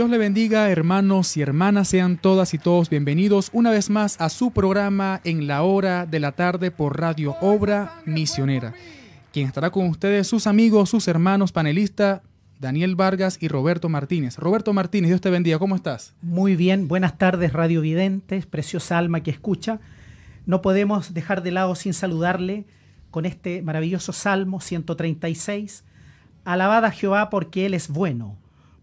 Dios le bendiga, hermanos y hermanas, sean todas y todos bienvenidos una vez más a su programa en la hora de la tarde por Radio Obra Misionera. Quien estará con ustedes, sus amigos, sus hermanos, panelistas, Daniel Vargas y Roberto Martínez. Roberto Martínez, Dios te bendiga, ¿cómo estás? Muy bien, buenas tardes, Radio Videntes, preciosa alma que escucha. No podemos dejar de lado sin saludarle con este maravilloso Salmo 136. Alabada a Jehová porque Él es bueno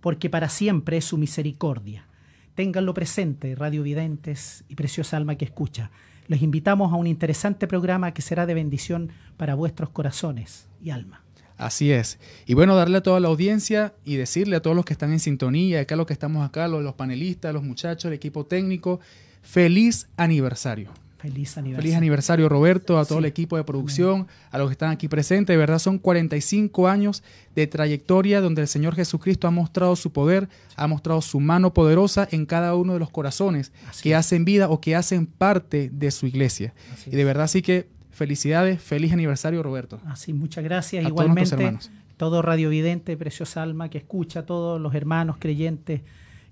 porque para siempre es su misericordia. Ténganlo presente, radiovidentes y preciosa alma que escucha. Les invitamos a un interesante programa que será de bendición para vuestros corazones y alma. Así es. Y bueno, darle a toda la audiencia y decirle a todos los que están en sintonía, acá los que estamos acá, los, los panelistas, los muchachos, el equipo técnico, feliz aniversario. Feliz aniversario. Feliz aniversario, Roberto, a todo el equipo de producción, a los que están aquí presentes. De verdad, son 45 años de trayectoria donde el Señor Jesucristo ha mostrado su poder, ha mostrado su mano poderosa en cada uno de los corazones que hacen vida o que hacen parte de su iglesia. y de verdad, sí que felicidades, feliz aniversario, Roberto. Así, muchas gracias. Igualmente, todo radiovidente, preciosa alma que escucha, a todos los hermanos creyentes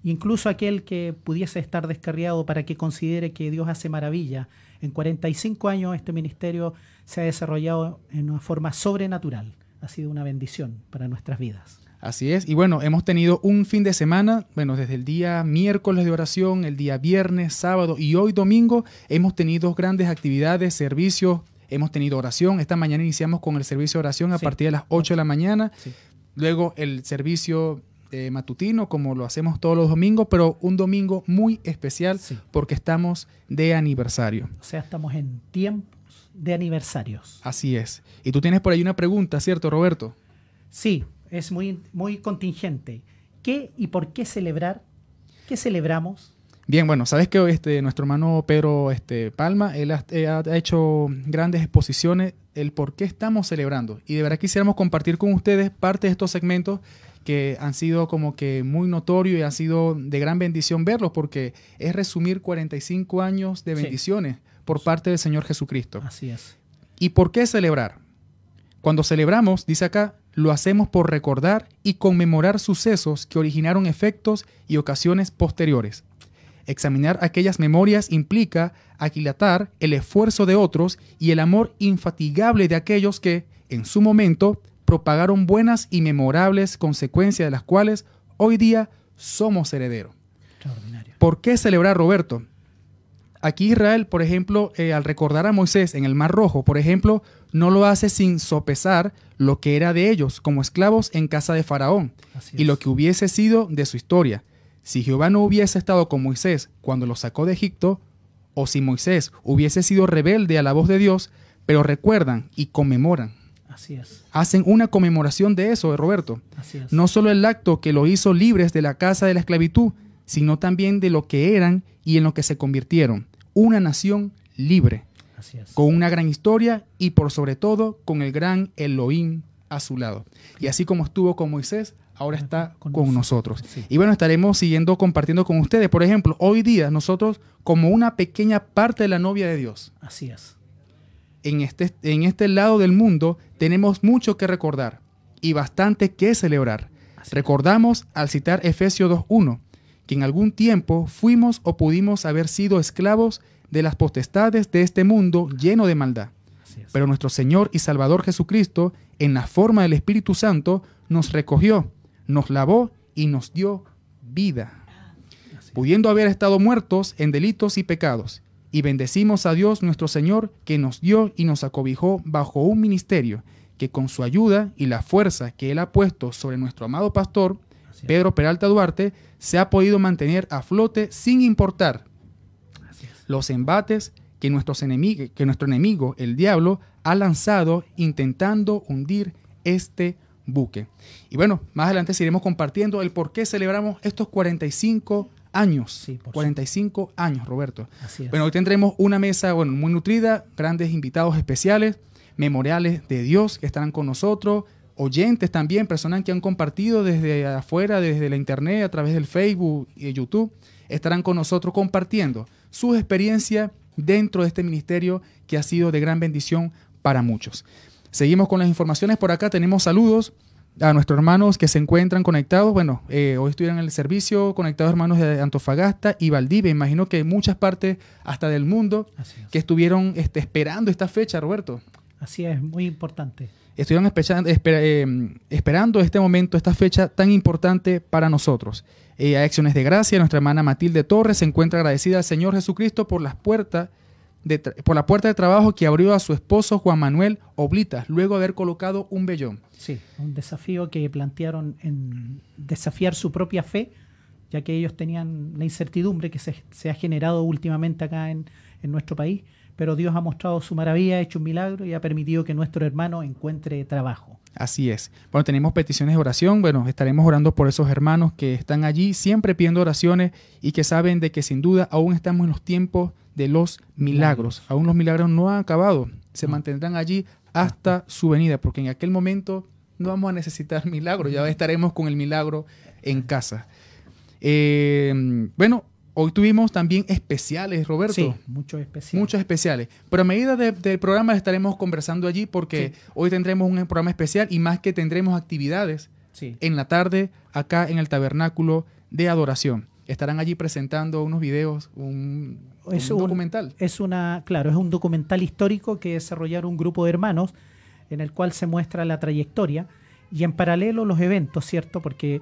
incluso aquel que pudiese estar descarriado para que considere que Dios hace maravilla. En 45 años este ministerio se ha desarrollado en una forma sobrenatural. Ha sido una bendición para nuestras vidas. Así es. Y bueno, hemos tenido un fin de semana, bueno, desde el día miércoles de oración, el día viernes, sábado y hoy domingo, hemos tenido grandes actividades, servicios, hemos tenido oración. Esta mañana iniciamos con el servicio de oración a partir de las 8 de la mañana. Luego el servicio eh, matutino, como lo hacemos todos los domingos, pero un domingo muy especial porque estamos de aniversario. O sea, estamos en tiempos de aniversarios. Así es. Y tú tienes por ahí una pregunta, ¿cierto, Roberto? Sí, es muy, muy contingente. ¿Qué y por qué celebrar? ¿Qué celebramos? Bien, bueno, sabes que este, nuestro hermano Pedro este, Palma, él ha, eh, ha, hecho grandes exposiciones el por qué estamos celebrando. Y de verdad quisiéramos compartir con ustedes parte de estos segmentos que han sido como que muy notorios y han sido de gran bendición verlos porque es resumir 45 años de bendiciones por parte del Señor Jesucristo. Así es. ¿Y por qué celebrar? Cuando celebramos, dice acá, lo hacemos por recordar y conmemorar sucesos que originaron efectos y ocasiones posteriores. Examinar aquellas memorias implica aquilatar el esfuerzo de otros y el amor infatigable de aquellos que, en su momento, propagaron buenas y memorables consecuencias de las cuales hoy día somos herederos. ¿Por qué celebrar Roberto? Aquí Israel, por ejemplo, eh, al recordar a Moisés en el Mar Rojo, por ejemplo, no lo hace sin sopesar lo que era de ellos como esclavos en casa de Faraón y lo que hubiese sido de su historia. Si Jehová no hubiese estado con Moisés cuando lo sacó de Egipto, o si Moisés hubiese sido rebelde a la voz de Dios, pero recuerdan y conmemoran Hacen una conmemoración de eso, Roberto. No solo el acto que lo hizo libres de la casa de la esclavitud, sino también de lo que eran y en lo que se convirtieron. Una nación libre, con una gran historia y por sobre todo con el gran Elohim a su lado. Y así como estuvo con Moisés, ahora está con, nosotros. Y bueno, estaremos siguiendo compartiendo con ustedes. Por ejemplo, hoy día nosotros como una pequeña parte de la novia de Dios. Así es en este, en este lado del mundo tenemos mucho que recordar y bastante que celebrar. Recordamos al citar Efesios 2.1, que en algún tiempo fuimos o pudimos haber sido esclavos de las potestades de este mundo lleno de maldad. Pero nuestro Señor y Salvador Jesucristo, en la forma del Espíritu Santo, nos recogió, nos lavó y nos dio vida, pudiendo haber estado muertos en delitos y pecados y bendecimos a Dios nuestro Señor que nos dio y nos acobijó bajo un ministerio que con su ayuda y la fuerza que Él ha puesto sobre nuestro amado pastor, Pedro Peralta Duarte, se ha podido mantener a flote sin importar los embates que, nuestros que nuestro enemigo, el diablo, ha lanzado intentando hundir este buque. Y bueno, más adelante seguiremos compartiendo el por qué celebramos estos 45 años. 45 años, Roberto. bueno, hoy tendremos una mesa bueno, muy nutrida, grandes invitados especiales, memoriales de Dios que estarán con nosotros, oyentes también, personas que han compartido desde afuera, desde la internet, a través del Facebook y YouTube, estarán con nosotros compartiendo su experiencia dentro de este ministerio que ha sido de gran bendición para muchos. Seguimos con las informaciones por acá, tenemos saludos a nuestros hermanos que se encuentran conectados. Bueno, eh, hoy estuvieron en el servicio conectados hermanos de Antofagasta y Valdivia. Imagino que muchas partes hasta del mundo que estuvieron este, esperando esta fecha, Roberto. Así es, muy importante. Estuvieron eh, esperando este momento, esta fecha tan importante para nosotros. Eh, acciones de gracia, nuestra hermana Matilde Torres se encuentra agradecida al Señor Jesucristo por las puertas por la puerta de trabajo que abrió a su esposo Juan Manuel Oblitas, luego de haber colocado un vellón. Sí, un desafío que plantearon en desafiar su propia fe, ya que ellos tenían la incertidumbre que se, ha generado últimamente acá en, en, nuestro país, pero Dios ha mostrado su maravilla, ha hecho un milagro y ha permitido que nuestro hermano encuentre trabajo. Así es. Bueno, tenemos peticiones de oración. Bueno, estaremos orando por esos hermanos que están allí, siempre pidiendo oraciones y que saben de que sin duda aún estamos en los tiempos de los milagros. Aún los milagros no han acabado. Se mantendrán allí hasta su venida, porque en aquel momento no vamos a necesitar milagros, ya estaremos con el milagro en casa. Eh, bueno, hoy tuvimos también especiales, Roberto. Sí, muchos especiales. Muchos especiales. Pero a medida del programa estaremos conversando allí porque hoy tendremos un programa especial y más que tendremos actividades en la tarde acá en el tabernáculo de adoración. Estarán allí presentando unos videos, un, es un, documental. Es una, claro, es un documental histórico que desarrollaron un grupo de hermanos en el cual se muestra la trayectoria y en paralelo los eventos, ¿cierto? Porque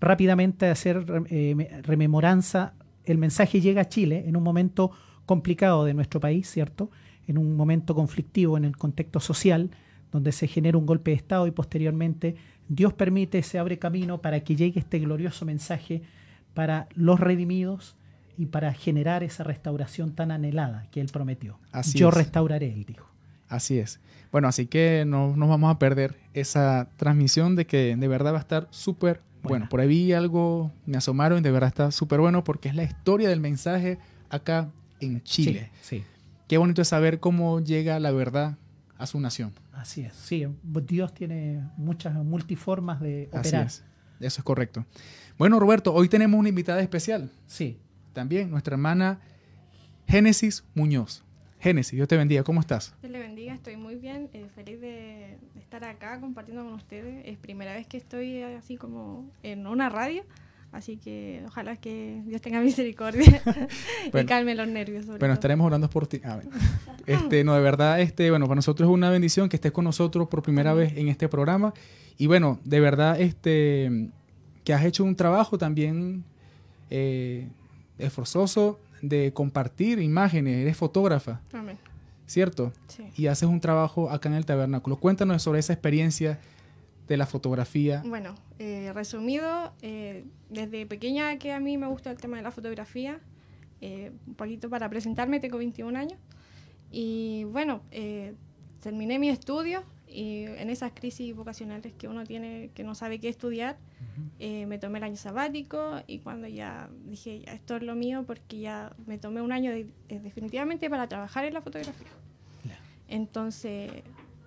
rápidamente hacer eh, rememoranza, el mensaje llega a Chile en un momento complicado de nuestro país, ¿cierto? En un momento conflictivo en el contexto social, donde se genera un golpe de Estado y posteriormente Dios permite, se abre camino para que llegue este glorioso mensaje para los redimidos y para generar esa restauración tan anhelada que Él prometió. Yo restauraré, Él dijo. Así es. Bueno, así que no nos vamos a perder esa transmisión de que de verdad va a estar súper bueno. Por ahí vi algo, me asomaron y de verdad está súper bueno porque es la historia del mensaje acá en Chile. Sí, Qué bonito es saber cómo llega la verdad a su nación. Así es, sí. Dios tiene muchas multiformas de operar. Así es. Eso es correcto. Bueno, Roberto, hoy tenemos una invitada especial. Sí también nuestra hermana Génesis Muñoz. Génesis, Dios te bendiga, ¿cómo estás? Dios le bendiga, estoy muy bien, eh, feliz de, estar acá compartiendo con ustedes. Es primera vez que estoy así como en una radio, así que ojalá que Dios tenga misericordia y calme los nervios. bueno, estaremos orando por ti. este, no, de verdad, este, bueno, para nosotros es una bendición que estés con nosotros por primera vez en este programa. Y bueno, de verdad, este, que has hecho un trabajo también eh, esforzoso de compartir imágenes, eres fotógrafa. Amén. ¿Cierto? Sí. Y haces un trabajo acá en el tabernáculo. Cuéntanos sobre esa experiencia de la fotografía. Bueno, eh, resumido, eh, desde pequeña que a mí me gusta el tema de la fotografía, eh, un poquito para presentarme, tengo 21 años. Y bueno, terminé mi estudio y en esas crisis vocacionales que uno tiene, que no sabe qué estudiar, eh, me tomé el año sabático y cuando ya dije, ya, esto es lo mío, porque ya me tomé un año eh, definitivamente para trabajar en la fotografía. Entonces,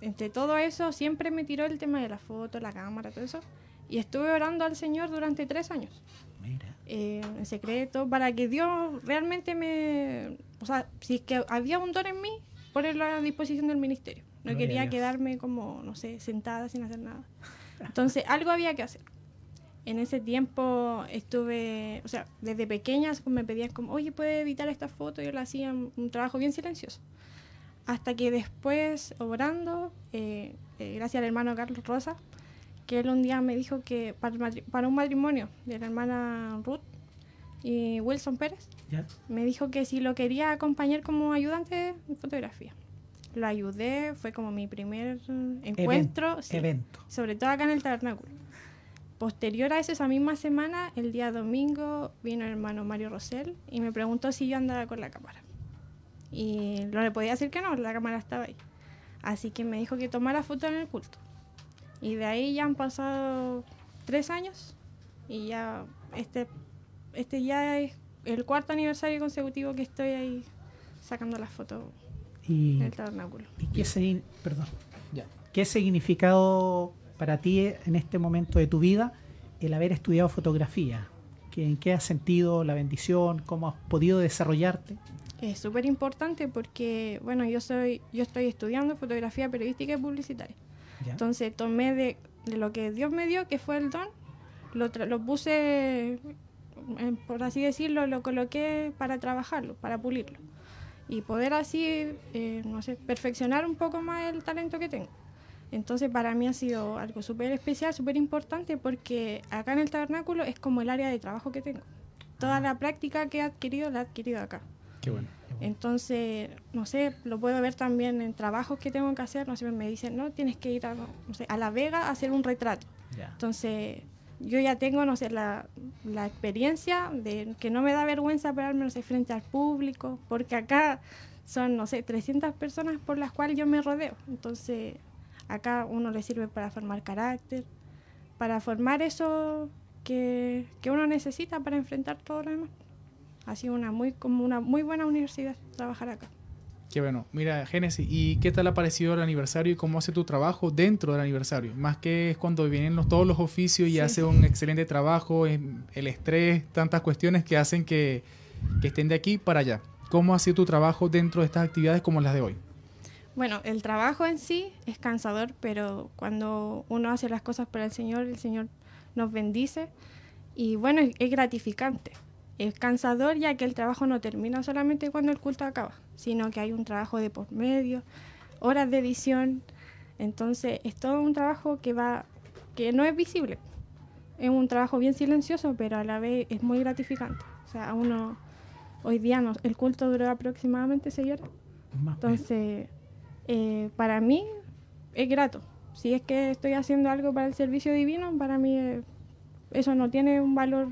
entre todo eso, siempre me tiró el tema de la foto, la cámara, todo eso. Y estuve orando al Señor durante tres años. Eh, en secreto, para que Dios realmente me... O sea, si es que había un don en mí, ponerlo a disposición del ministerio. No quería quedarme como, no sé, sentada sin hacer nada. Entonces, algo había que hacer. En ese tiempo estuve, o sea, desde pequeñas me pedían como, oye, ¿puede editar esta foto? Yo lo hacía un trabajo bien silencioso. Hasta que después, obrando, eh, eh, gracias al hermano Carlos Rosa, que él un día me dijo que para, para un matrimonio de la hermana Ruth y Wilson Pérez, me dijo que si lo quería acompañar como ayudante de fotografía lo ayudé, fue como mi primer encuentro. evento. Sobre todo acá en el tabernáculo. Posterior a eso, esa misma semana, el día domingo, vino el hermano Mario Rosell y me preguntó si yo andaba con la cámara. Y no le podía decir que no, la cámara estaba ahí. Así que me dijo que tomara foto en el culto. Y de ahí ya han pasado tres años y ya este, este ya es el cuarto aniversario consecutivo que estoy ahí sacando las fotos y, qué, perdón, qué significado para ti en este momento de tu vida el haber estudiado fotografía? ¿En qué has sentido la bendición? ¿Cómo has podido desarrollarte? Es súper importante porque, bueno, yo soy, yo estoy estudiando fotografía periodística y publicitaria. Entonces tomé de, de lo que Dios me dio, que fue el don, lo, lo puse, eh, por así decirlo, lo coloqué para trabajarlo, para pulirlo. Y poder así, eh, no sé, perfeccionar un poco más el talento que tengo. Entonces para mí ha sido algo súper especial, súper importante, porque acá en el tabernáculo es como el área de trabajo que tengo. Toda la práctica que he adquirido la he adquirido acá. Qué bueno. Entonces, no sé, lo puedo ver también en trabajos que tengo que hacer. No sé, me dicen, no, tienes que ir a, no sé, a La Vega a hacer un retrato. Ya. Entonces, yo ya tengo, no sé, la, la experiencia de que no me da vergüenza pararme, no sé, frente al público, porque acá son, no sé, 300 personas por las cuales yo me rodeo. Entonces, acá uno le sirve para formar carácter, para formar eso que, que uno necesita para enfrentar todo lo demás. Ha sido una muy, como una muy buena universidad trabajar acá. Qué bueno. Mira, Génesis, ¿y qué tal ha parecido el aniversario y cómo hace tu trabajo dentro del aniversario? Más que es cuando vienen los, todos los oficios y Sí. hace un excelente trabajo, el estrés, tantas cuestiones que hacen que, que estén de aquí para allá. ¿Cómo ha sido tu trabajo dentro de estas actividades como las de hoy? Bueno, el trabajo en sí es cansador, pero cuando uno hace las cosas para el Señor, el Señor nos bendice. Y bueno, es, es gratificante. Es cansador ya que el trabajo no termina solamente cuando el culto acaba, sino que hay un trabajo de por medio, horas de edición. Entonces, es todo un trabajo que va, que no es visible. Es un trabajo bien silencioso, pero a la vez es muy gratificante. O sea, a uno, hoy día no- el culto duró aproximadamente seis horas. Entonces, eh, para mí es grato. Si es que estoy haciendo algo para el servicio divino, para mí eh, eso no tiene un valor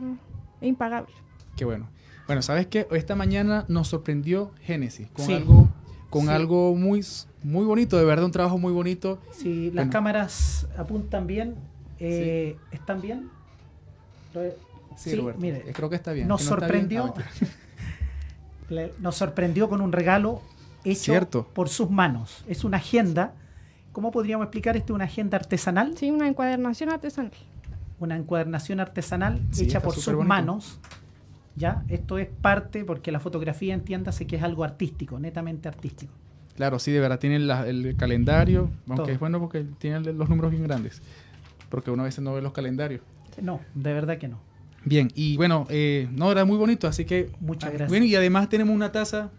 impagable. Qué bueno. Bueno, ¿sabes qué? Esta mañana nos sorprendió Génesis con Sí. algo con Sí. algo muy muy bonito, de verdad un trabajo muy bonito. Si las Bueno. cámaras apuntan bien, eh, ¿están bien? Lo- Sí, Sí, Roberto. mire, eh, creo que está bien. nos no está bien, sorprendió. ah, nos sorprendió con un regalo hecho Cierto. por sus manos. Es una agenda. ¿Cómo podríamos explicar esto? Una agenda artesanal, Sí, una encuadernación artesanal. una encuadernación artesanal Sí, hecha por sus manos. ¿Ya? Esto es parte, porque la fotografía entiéndase que es algo artístico, netamente artístico. Claro, sí, de verdad tienen la- el calendario, aunque Todo. es bueno porque tienen los números bien grandes, porque uno a veces no ve los calendarios. No, de verdad que no. Bien, y bueno, eh, no, era muy bonito, así que... Muchas ah, gracias. Bueno, y además tenemos una taza,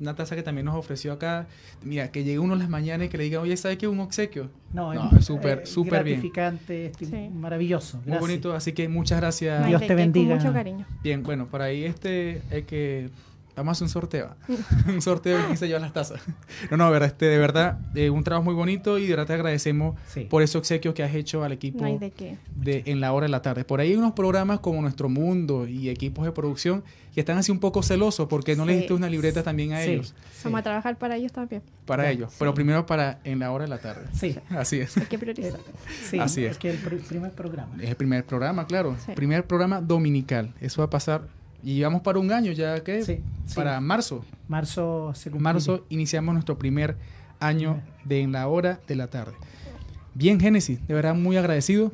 una taza que también nos ofreció acá. Mira, que llegue uno en las mañanas y que le diga, oye, ¿sabes qué? Un obsequio. No, No, es es súper, súper bien. gratificante, Sí. maravilloso. Muy bonito, así que muchas gracias. Dios te bendiga. Con mucho cariño. Bien, bueno, para ahí este hay que vamos a hacer un sorteo. un sorteo y quién se lleva las tazas. No, no, de verdad, este, de verdad, eh, un trabajo muy bonito y de verdad te agradecemos Sí. por ese obsequio que has hecho al equipo No hay de qué. de en la hora de la tarde. Por ahí hay unos programas como Nuestro Mundo y equipos de producción que están así un poco celosos porque no les Sí. diste una libreta también a Sí, ellos, sí. Vamos a trabajar para ellos también. para ellos, sí. pero primero para en la hora de la tarde. Sí, Así es. Hay que priorizar. sí, Así es. es que el pr- primer programa. Es el primer programa, claro. Sí. Primer programa dominical. Eso va a pasar. Y llevamos para un año ya que Sí, sí. para marzo. Marzo se marzo iniciamos nuestro primer año de En la Hora de la Tarde. Bien, Génesis, de verdad muy agradecido.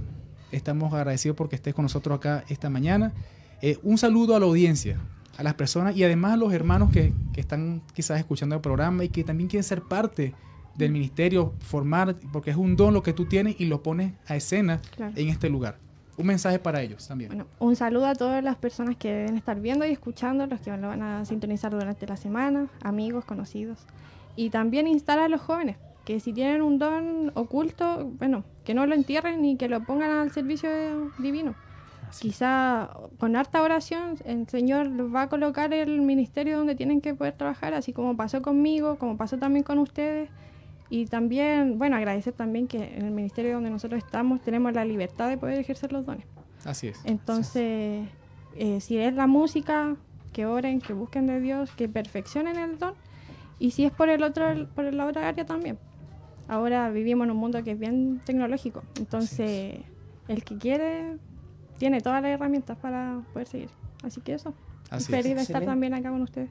Estamos agradecidos porque estés con nosotros acá esta mañana. Eh, un saludo a la audiencia, a las personas y además a los hermanos que, que están quizás escuchando el programa y que también quieren ser parte del ministerio, formar, porque es un don lo que tú tienes y lo pones a escena Claro. en este lugar. Un mensaje para ellos también. Bueno, un saludo a todas las personas que deben estar viendo y escuchando, los que lo van a sintonizar durante la semana, amigos, conocidos. Y también instar a los jóvenes, que si tienen un don oculto, bueno, que no lo entierren ni que lo pongan al servicio divino. Así. Quizá con harta oración el Señor los va a colocar el ministerio donde tienen que poder trabajar, así como pasó conmigo, como pasó también con ustedes. Y también, bueno, agradecer también que en el ministerio donde nosotros estamos tenemos la libertad de poder ejercer los dones. Así es. Entonces, eh, si es la música, que oren, que busquen de Dios, que perfeccionen el don. Y si es por el otro, por la otra área también. Ahora vivimos en un mundo que es bien tecnológico. Entonces, el que quiere tiene todas las herramientas para poder seguir. Así que eso. Así Feliz es. de estar Excelente. también acá con ustedes.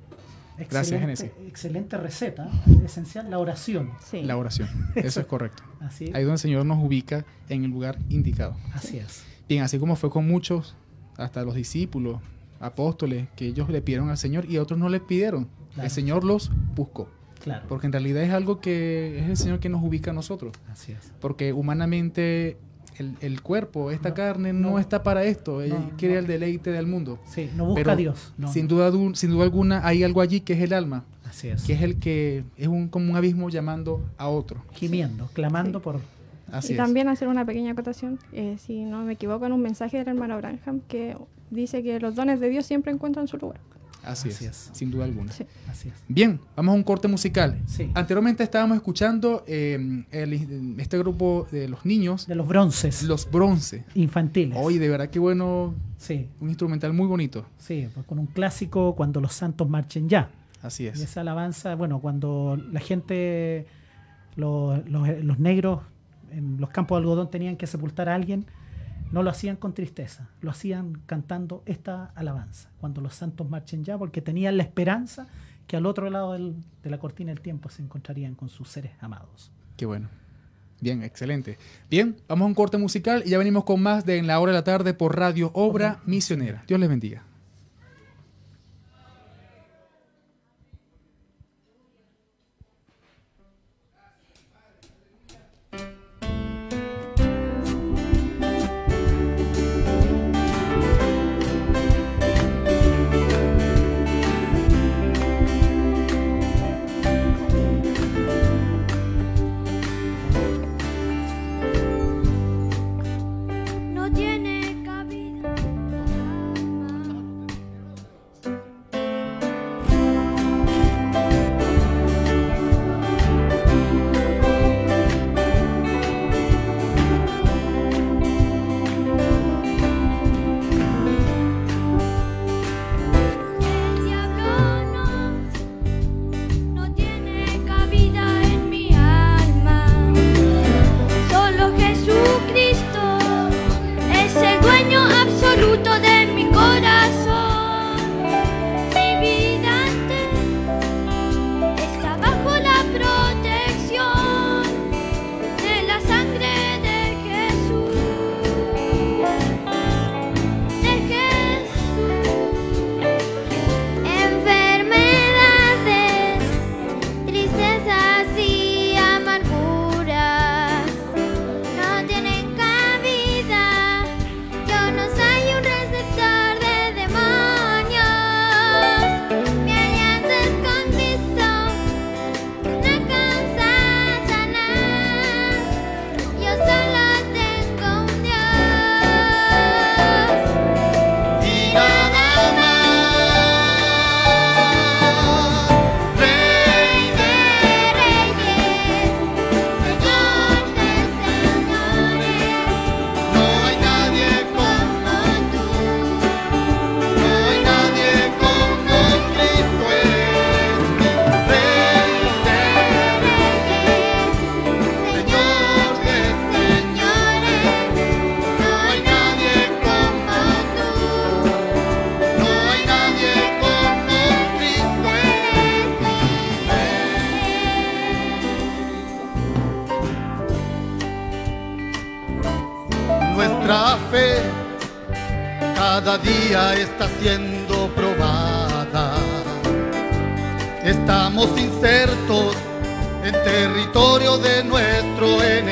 Gracias, Génesis. Excelente receta. Esencial, la oración. Sí. La oración. Eso es correcto. Así, Ahí donde el Señor nos ubica en el lugar indicado. así es. Bien, así como fue con muchos, hasta los discípulos, apóstoles, que ellos le pidieron al Señor y a otros no le pidieron. Claro. El Señor los buscó. Claro. Porque en realidad es algo que es el Señor que nos ubica a nosotros. Así es. Porque humanamente el, el cuerpo, esta No, carne no, no. está para esto, ella No, quiere no. el deleite del mundo. Sí, no busca Pero a Dios. no. Sin, duda, du- sin duda alguna hay algo allí que es el alma, Así es. que es el que es un, como un abismo llamando a otro. Gimiendo, clamando por... Así y es. también hacer una pequeña acotación, eh, si no me equivoco, en un mensaje del hermano Branham que dice que los dones de Dios siempre encuentran su lugar. Así, Así es, es. sin duda alguna. Sí. Así es. Bien, vamos a un corte musical. Sí. Anteriormente estábamos escuchando eh, el- este grupo de los niños, De los bronces los bronce. infantiles. Hoy de verdad que bueno, Sí, un instrumental muy bonito. sí, pues con un clásico cuando los santos marchen ya. Así Y es. esa alabanza, bueno, cuando la gente, los, los- los negros en los campos de algodón tenían que sepultar a alguien, no lo hacían con tristeza, lo hacían cantando esta alabanza, cuando los santos marchen ya, porque tenían la esperanza que al otro lado del- de la cortina del tiempo se encontrarían con sus seres amados. Qué bueno. Bien, excelente. Bien, vamos a un corte musical y ya venimos con más de En la hora de la tarde por Radio Obra Misionera. Dios les bendiga.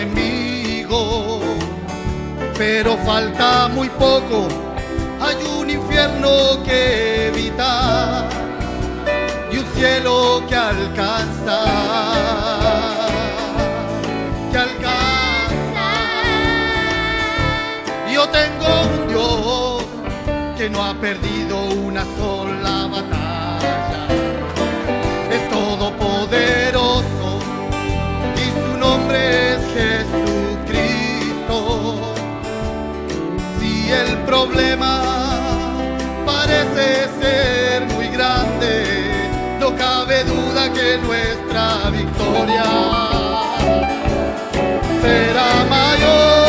Enemigo. Pero falta muy poco, hay un infierno que evitar y un cielo que alcanzar. Que alcanzar. Yo tengo un Dios que no ha perdido una sola batalla. Jesucristo. Si el problema parece ser muy grande, no cabe duda que nuestra victoria será mayor.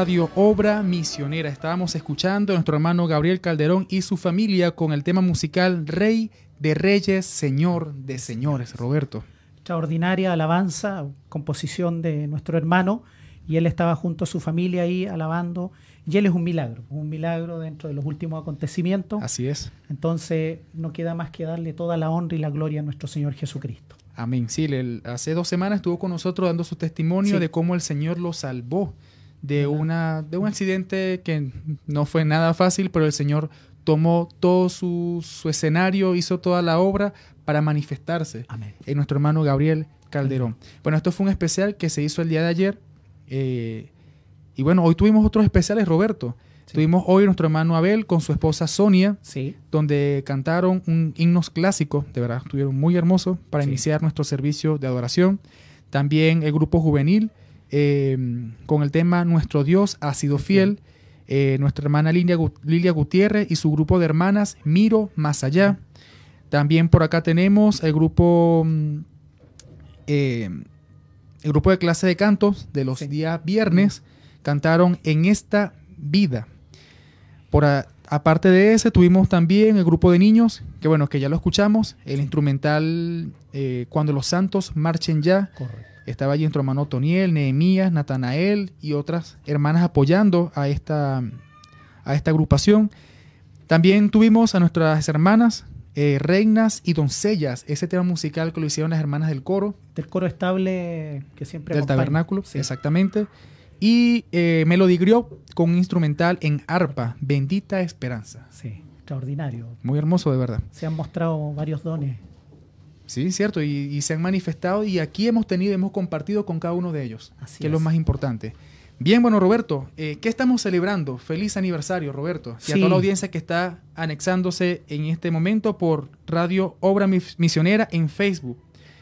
Radio Obra Misionera. Estábamos escuchando a nuestro hermano Gabriel Calderón y su familia con el tema musical Rey de Reyes, Señor de Señores. Roberto. Extraordinaria alabanza, composición de nuestro hermano, y él estaba junto a su familia ahí alabando, y él es un milagro, un milagro dentro de los últimos acontecimientos. Así es. Entonces no queda más que darle toda la honra y la gloria a nuestro Señor Jesucristo. Amén. Sí, hace dos semanas estuvo con nosotros dando su testimonio Sí. de cómo el Señor lo salvó de, una, de un accidente que no fue nada fácil, pero el Señor tomó todo su, su escenario, hizo toda la obra para manifestarse Amén. en nuestro hermano Gabriel Calderón. Bueno, esto fue un especial que se hizo el día de ayer. eh, y bueno, hoy tuvimos otros especiales, Roberto. Sí. Tuvimos hoy nuestro hermano Abel con su esposa Sonia, Sí, donde cantaron un himnos clásicos, de verdad, estuvieron muy hermosos para Sí. iniciar nuestro servicio de adoración. También el grupo juvenil eh, con el tema Nuestro Dios ha sido fiel. Eh, nuestra hermana Lilia, Lilia Gutiérrez y su grupo de hermanas Miro Más Allá. También por acá tenemos el grupo mm, eh, el grupo de clase de cantos de los Sí. días viernes cantaron En esta vida. Por a- aparte de ese, tuvimos también el grupo de niños, que bueno, que ya lo escuchamos, el instrumental eh, Cuando los santos marchen ya. correcto. Estaba allí nuestro hermano Toniel, Nehemías, Natanael y otras hermanas apoyando a esta, a esta agrupación. También tuvimos a nuestras hermanas, eh, reinas y doncellas, ese tema musical que lo hicieron las hermanas del coro, Del coro estable que siempre del acompaña. tabernáculo, Sí. exactamente. Y eh, Melody Griot con un instrumental en arpa, Bendita Esperanza. Sí, extraordinario. Muy hermoso, de verdad. Se han mostrado varios dones. Sí, cierto, y, y se han manifestado y aquí hemos tenido, hemos compartido con cada uno de ellos, Así que es lo más importante. Bien, bueno, Roberto, eh, ¿qué estamos celebrando? Feliz aniversario, Roberto. Y a toda la audiencia que está anexándose en este momento por Radio Obra Mis- Misionera en Facebook.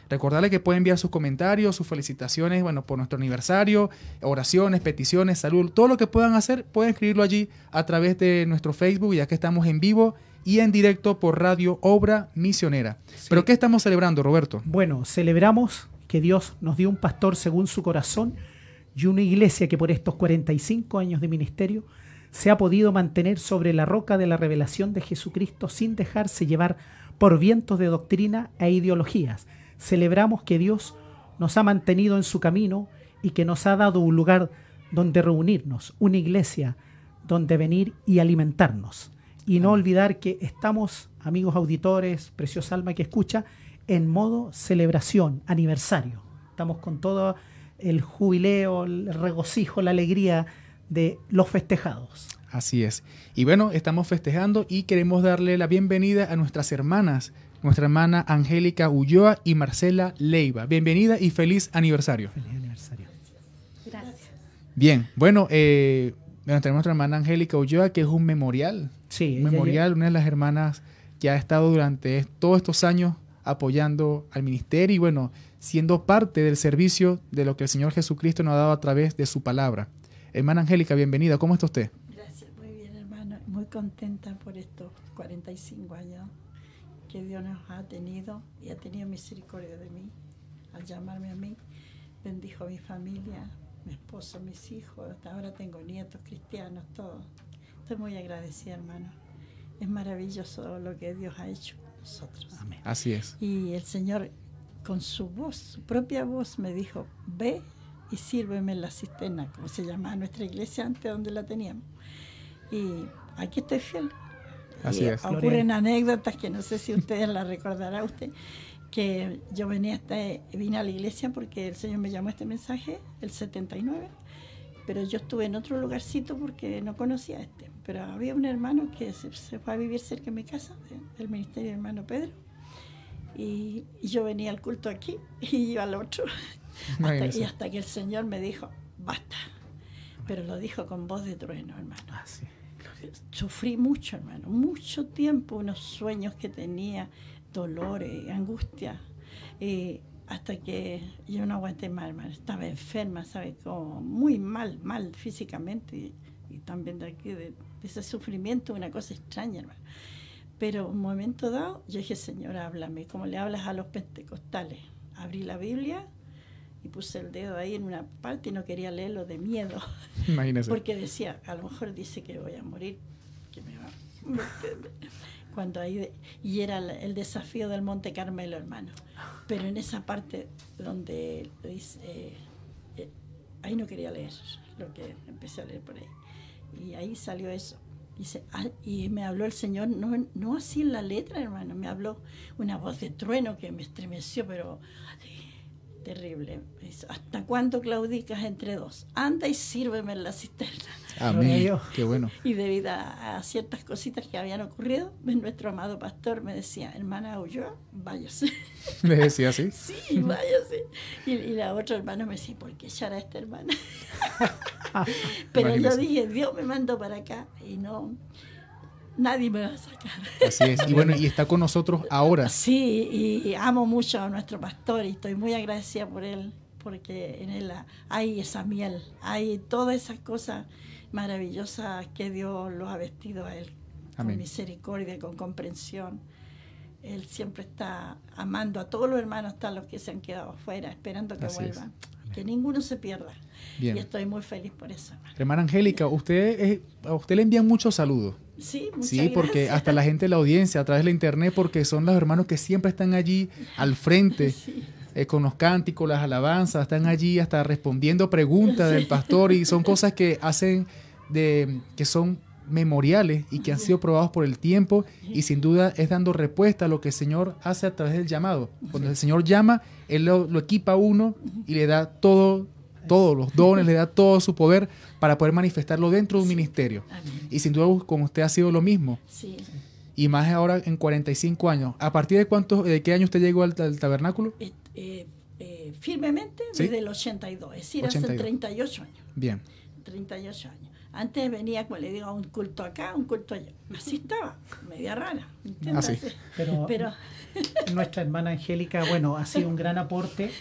Recordarle que puede enviar sus comentarios, sus felicitaciones, bueno, por nuestro aniversario, oraciones, peticiones, salud, todo lo que puedan hacer, pueden escribirlo allí a través de nuestro Facebook, ya que estamos en vivo y en directo por Radio Obra Misionera. Sí. ¿Pero qué estamos celebrando, Roberto? Bueno, celebramos que Dios nos dio un pastor según su corazón y una iglesia que por estos 45 años de ministerio se ha podido mantener sobre la roca de la revelación de Jesucristo sin dejarse llevar por vientos de doctrina e ideologías. Celebramos que Dios nos ha mantenido en su camino y que nos ha dado un lugar donde reunirnos, una iglesia donde venir y alimentarnos. Y no olvidar que estamos, amigos auditores, preciosa alma que escucha, en modo celebración, aniversario. Estamos con todo el jubileo, el regocijo, la alegría de los festejados. Así es. Y bueno, estamos festejando y queremos darle la bienvenida a nuestras hermanas, nuestra hermana Angélica Ulloa y Marcela Leiva. Bienvenida y feliz aniversario. Feliz aniversario. Bien, bueno, eh, bueno, tenemos nuestra hermana Angélica Ulloa, que es un memorial. Sí, memorial, una de las hermanas que ha estado durante todos estos años apoyando al ministerio y bueno, siendo parte del servicio de lo que el Señor Jesucristo nos ha dado a través de su palabra. Hermana Angélica, bienvenida. ¿Cómo está usted? Gracias, muy bien hermano, muy contenta por estos 45 años que Dios nos ha tenido y ha tenido misericordia de mí al llamarme a mí. Bendijo a mi familia, mi esposo, mis hijos, hasta ahora tengo nietos cristianos, todos. Estoy muy agradecida hermano. Es maravilloso lo que Dios ha hecho con nosotros. Amén. Así es. Y el Señor con su voz, su propia voz, me dijo, ve y sírveme en la cisterna, como se llamaba nuestra iglesia antes donde la teníamos. Y aquí estoy fiel. Así Y es. Ocurren anécdotas que no sé si ustedes las recordará usted, que yo venía hasta, vine a la iglesia porque el Señor me llamó este mensaje, el 79, pero yo estuve en otro lugarcito porque no conocía a este. Pero había un hermano que se, se fue a vivir cerca de mi casa, del ministerio hermano Pedro, y, y yo venía al culto aquí y iba al otro. Hasta- y hasta que el Señor me dijo, basta. Pero lo dijo con voz de trueno, hermano. Ah, sí. Sufrí mucho, hermano, mucho tiempo, unos sueños que tenía, dolores, angustia, eh, hasta que yo no aguanté más, hermano. Estaba enferma, ¿sabes? Como muy mal, mal físicamente y, y también de aquí, de ese sufrimiento, una cosa extraña, hermano. Pero un momento dado, yo dije, Señor, háblame, como le hablas a los pentecostales. Abrí la Biblia y puse el dedo ahí en una parte y no quería leerlo de miedo. Imagínese. Porque decía, a lo mejor dice que voy a morir, que me va. Cuando ahí, de- y era el, el desafío del Monte Carmelo, hermano. Pero en esa parte donde dice, eh, eh, ahí no quería leer lo que empecé a leer por ahí. Y ahí salió eso. Dice, ah, y me habló el Señor, no, no así en la letra, hermano, me habló una voz de trueno que me estremeció, pero terrible. ¿Hasta cuándo claudicas entre dos? Anda y sírveme en la cisterna. Amén. Dios. Qué bueno. Y debido a, ciertas cositas que habían ocurrido, nuestro amado pastor me decía, hermana Ulloa, váyase. Le decía así. sí, váyase. Y, y la otra hermana me decía, ¿por qué echar a esta hermana? Pero yo dije, Dios me mandó para acá y no, nadie me va a sacar. Así es. Y bueno, y está con nosotros ahora. Sí, y amo mucho a nuestro pastor y estoy muy agradecida por él, porque en él hay esa miel, hay todas esas cosas maravillosas que Dios lo ha vestido a él, Amén. con misericordia, con comprensión. Él siempre está amando a todos los hermanos, hasta los que se han quedado afuera, esperando que Así es. vuelvan, que ninguno se pierda. Bien. Y estoy muy feliz por eso. Hermana Angélica, usted, a usted le envían muchos saludos. Sí, muchas Sí, porque gracias. hasta la gente de la audiencia, a través de la internet, porque son los hermanos que siempre están allí al frente, Sí. eh, con los cánticos, las alabanzas, están allí hasta respondiendo preguntas del pastor y son cosas que hacen de que son memoriales y que han sido probados por el tiempo y sin duda es dando respuesta a lo que el Señor hace a través del llamado. Cuando el Señor llama, Él lo, lo equipa a uno y le da todo, todos los dones, le da todo su poder para poder manifestarlo dentro de un ministerio. Amén. Y sin duda con usted ha sido lo mismo. Sí. Y más ahora en 45 años. ¿A partir de cuántos, de qué año usted llegó al, al tabernáculo? Eh, eh, eh, firmemente Sí. desde el 82, es decir, hace 82. 38 años. Bien. 38 años. Antes venía, como le digo, a un culto acá, un culto allá. Así estaba, media rara. ¿entiendes? Ah, sí. Pero, Pero nuestra hermana Angélica, bueno, ha sido un gran aporte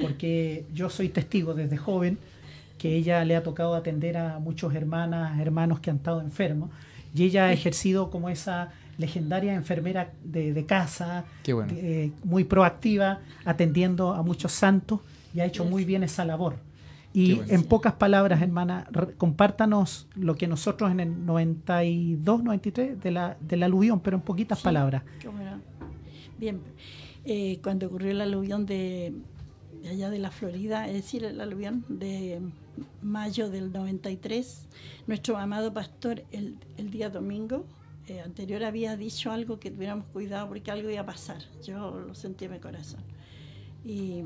porque yo soy testigo desde joven que ella le ha tocado atender a muchos hermanas, hermanos que han estado enfermos y ella ha ejercido como esa legendaria enfermera de, de casa, Qué bueno. eh, muy proactiva, atendiendo a muchos santos y ha hecho muy bien esa labor. Y bueno. en pocas palabras, hermana, compártanos lo que nosotros en el 92, 93 de la, del aluvión, pero en poquitas Sí. palabras. cómo no. Bien, eh, cuando ocurrió el aluvión de, de allá de la Florida, es decir, el aluvión de mayo del 93, nuestro amado pastor el, el día domingo eh, anterior había dicho algo que tuviéramos cuidado porque algo iba a pasar. Yo lo sentí en mi corazón. Y,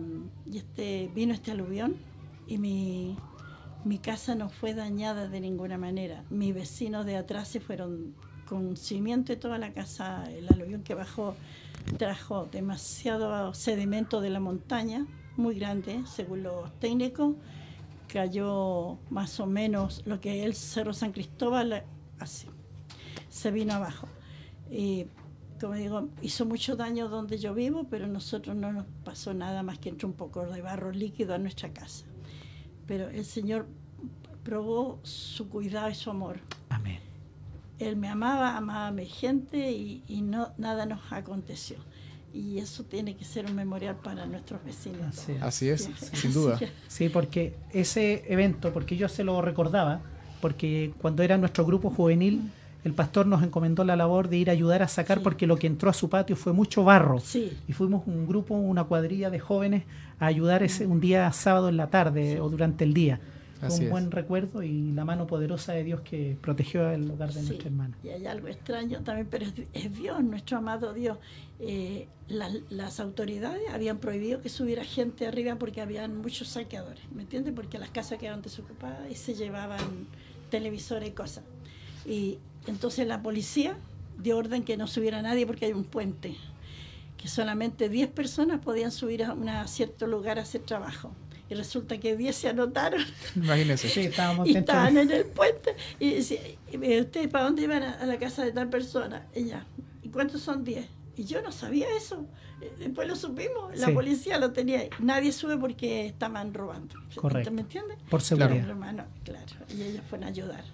y este, vino este aluvión y mi, mi casa no fue dañada de ninguna manera. Mis vecinos de atrás se fueron con cimiento y toda la casa. El aluvión que bajó trajo demasiado sedimento de la montaña, muy grande, según los técnicos. Cayó más o menos lo que es el Cerro San Cristóbal, así. Se vino abajo. Y como digo, hizo mucho daño donde yo vivo, pero a nosotros no nos pasó nada más que entró un poco de barro líquido a nuestra casa. Pero el Señor probó su cuidado y su amor. Amén. Él me amaba, amaba a mi gente y, y no, nada nos aconteció. Y eso tiene que ser un memorial para nuestros vecinos. Así es. Así es, Sí. sin duda. Sí, porque ese evento, porque yo se lo recordaba, porque cuando era nuestro grupo juvenil, el pastor nos encomendó la labor de ir a ayudar a sacar, Sí. porque lo que entró a su patio fue mucho barro. Sí, Y fuimos un grupo, una cuadrilla de jóvenes a ayudar ese, un día sábado en la tarde o durante el día. Fue Así un es. buen recuerdo y la mano poderosa de Dios que protegió el hogar de sí. nuestra hermana. Y hay algo extraño también, pero es, es Dios, nuestro amado Dios. Eh, las, las autoridades habían prohibido que subiera gente arriba porque habían muchos saqueadores, ¿me entiendes? Porque las casas quedaban desocupadas y se llevaban televisores y cosas. Y entonces la policía dio orden que no subiera nadie porque hay un puente, que solamente 10 personas podían subir a, una- a cierto lugar a hacer trabajo. Y resulta que 10 se anotaron Imagínense. Sí, estábamos y estaban en el puente y decía, ¿ustedes para dónde iban a, a la casa de tal persona? Ella, ¿y cuántos son 10? Y yo no sabía eso. Eh, Después lo supimos, la Sí. policía lo tenía. Nadie sube porque estaban robando. Correcto. ¿Me entiendes? Por seguridad. Pero, hermano, claro. Y ellos fueron a ayudar.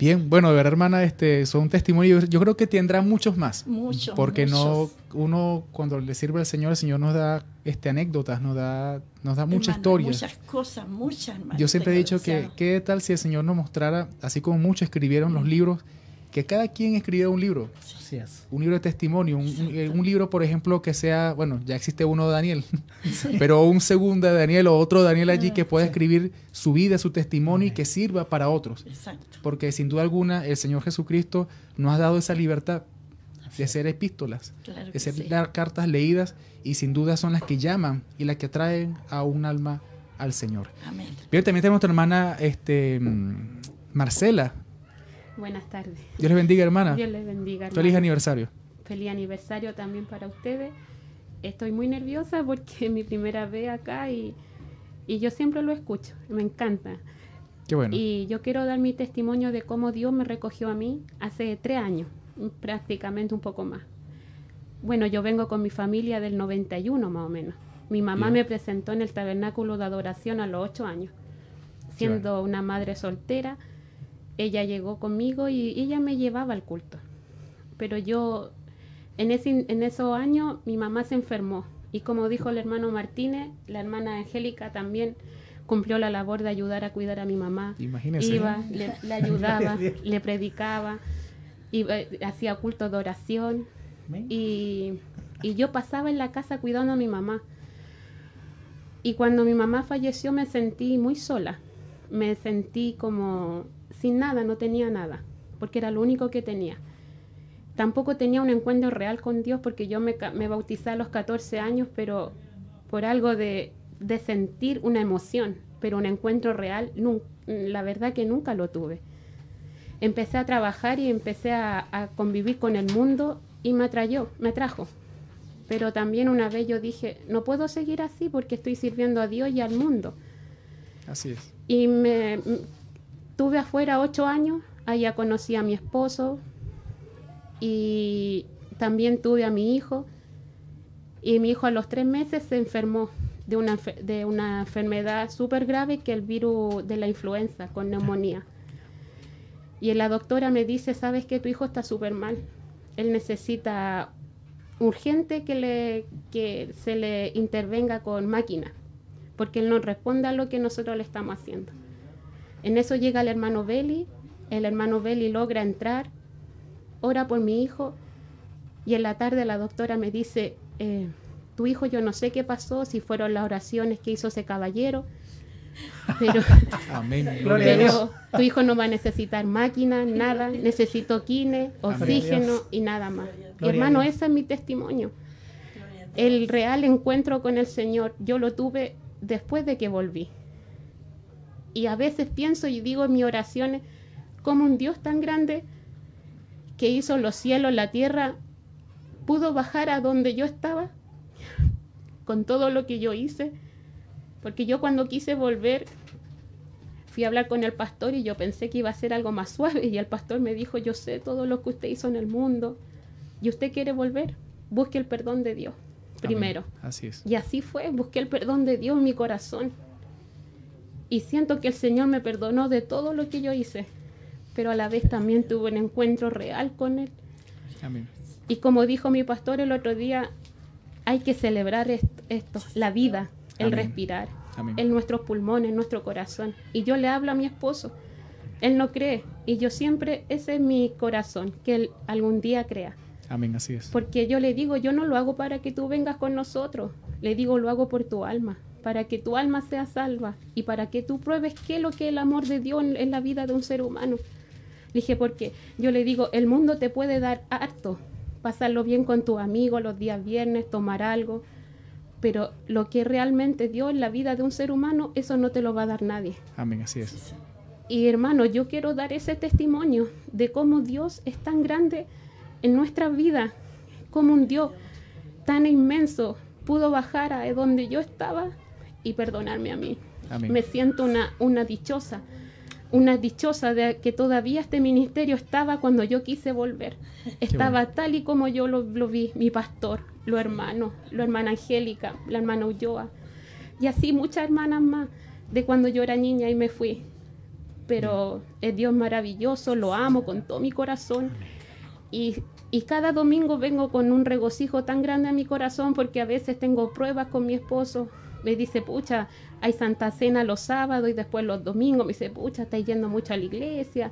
Bien, bueno, de verdad, hermana, este, son testimonios. Yo creo que tendrá muchos más. Muchos. Porque no, uno cuando le sirve al Señor, el Señor nos da este anécdotas, nos da, nos da muchas Hermano, historias. Muchas cosas, muchas, hermano. Yo siempre he dicho que qué tal si el Señor nos mostrara, así como muchos escribieron los libros, que cada quien escribiera un libro, Así es. un libro de testimonio, un, un- eh, un libro, por ejemplo, que sea, bueno, ya existe uno de Daniel, pero un segundo de Daniel o otro Daniel allí que pueda Sí. escribir su vida, su testimonio y que sirva para otros. Exacto. Porque sin duda alguna el Señor Jesucristo nos ha dado esa libertad de ser epístolas, Claro de ser sí. dar cartas leídas y sin duda son las que llaman y las que atraen a un alma al Señor. Amén. Bien, también tenemos a nuestra hermana este, mm, Marcela. Buenas tardes. Dios les bendiga, hermana. Dios les bendiga. Feliz aniversario. Feliz aniversario también para ustedes. Estoy muy nerviosa porque es mi primera vez acá y, y yo siempre lo escucho. Me encanta. Qué bueno. Y yo quiero dar mi testimonio de cómo Dios me recogió a mí hace tres años, prácticamente un poco más. Bueno, yo vengo con mi familia del 91 más o menos. Mi mamá Bien. me presentó en el tabernáculo de adoración a los ocho años, siendo una madre soltera. Ella llegó conmigo y ella me llevaba al culto. Pero yo, en, ese, en esos años, mi mamá se enfermó. Y como dijo el hermano Martínez, la hermana Angélica también cumplió la labor de ayudar a cuidar a mi mamá. Imagínense. Iba, le, le ayudaba, le predicaba, iba, hacía cultos de oración. Y, y yo pasaba en la casa cuidando a mi mamá. Y cuando mi mamá falleció me sentí muy sola. Me sentí como sin nada, no tenía nada, porque era lo único que tenía. Tampoco tenía un encuentro real con Dios porque yo me, me bauticé a los 14 años, pero por algo de, de sentir una emoción, pero un encuentro real, la verdad que nunca lo tuve. Empecé a trabajar y empecé a, a convivir con el mundo y me atrayó, me atrajo. Pero también una vez yo dije, no puedo seguir así porque estoy sirviendo a Dios y al mundo. Así es. Y me m- tuve afuera ocho años, allá conocí a mi esposo y también tuve a mi hijo. Y mi hijo a los tres meses se enfermó de una, de una enfermedad súper grave que el virus de la influenza, con neumonía. Y la doctora me dice, sabes que tu hijo está súper mal. Él necesita urgente que, le, que se le intervenga con máquina, porque él no responde a lo que nosotros le estamos haciendo. En eso llega el hermano Beli, el hermano Beli logra entrar, ora por mi hijo, y en la tarde la doctora me dice, eh, tu hijo yo no sé qué pasó, si fueron las oraciones que hizo ese caballero, pero, Amén. Pero tu hijo no va a necesitar máquinas, nada, necesito quine, oxígeno y nada más. Hermano, ese es mi testimonio. El real encuentro con el Señor yo lo tuve después de que volví. Y a veces pienso y digo en mis oraciones, como un Dios tan grande que hizo los cielos, la tierra, pudo bajar a donde yo estaba con todo lo que yo hice. Porque yo cuando quise volver, fui a hablar con el pastor y yo pensé que iba a ser algo más suave. Y el pastor me dijo, yo sé todo lo que usted hizo en el mundo. Y usted quiere volver, busque el perdón de Dios primero. Amén. Así es. Y así fue, busqué el perdón de Dios en mi corazón. Y siento que el Señor me perdonó de todo lo que yo hice, pero a la vez también tuve un encuentro real con Él. Amén. Y como dijo mi pastor el otro día, hay que celebrar est- esto, la vida, el Amén. respirar, Amén. en nuestros pulmones, en nuestro corazón. Y yo le hablo a mi esposo, él no cree, y yo siempre, ese es mi corazón, que él algún día crea. Amén. Así es. Porque yo le digo, yo no lo hago para que tú vengas con nosotros. Le digo, lo hago por tu alma, para que tu alma sea salva y para que tú pruebes qué es lo que es el amor de Dios en, en la vida de un ser humano. Le dije, porque yo le digo, el mundo te puede dar harto, pasarlo bien con tus amigos los días viernes, tomar algo, pero lo que realmente Dios en la vida de un ser humano, eso no te lo va a dar nadie. Amén. Así es. Y hermano, yo quiero dar ese testimonio de cómo Dios es tan grande en nuestra vida, como un Dios tan inmenso pudo bajar a donde yo estaba y perdonarme a mí. Amén. Me siento una, una dichosa, una dichosa de que todavía este ministerio estaba cuando yo quise volver. Estaba tal y como yo lo, lo vi, mi pastor, los hermanos, la hermana Angélica, la hermana Ulloa, y así muchas hermanas más de cuando yo era niña y me fui. Pero es Dios maravilloso, lo amo con todo mi corazón. Y, y cada domingo vengo con un regocijo tan grande a mi corazón porque a veces tengo pruebas con mi esposo. Me dice, pucha, hay Santa Cena los sábados y después los domingos. Me dice, pucha, estáis yendo mucho a la iglesia.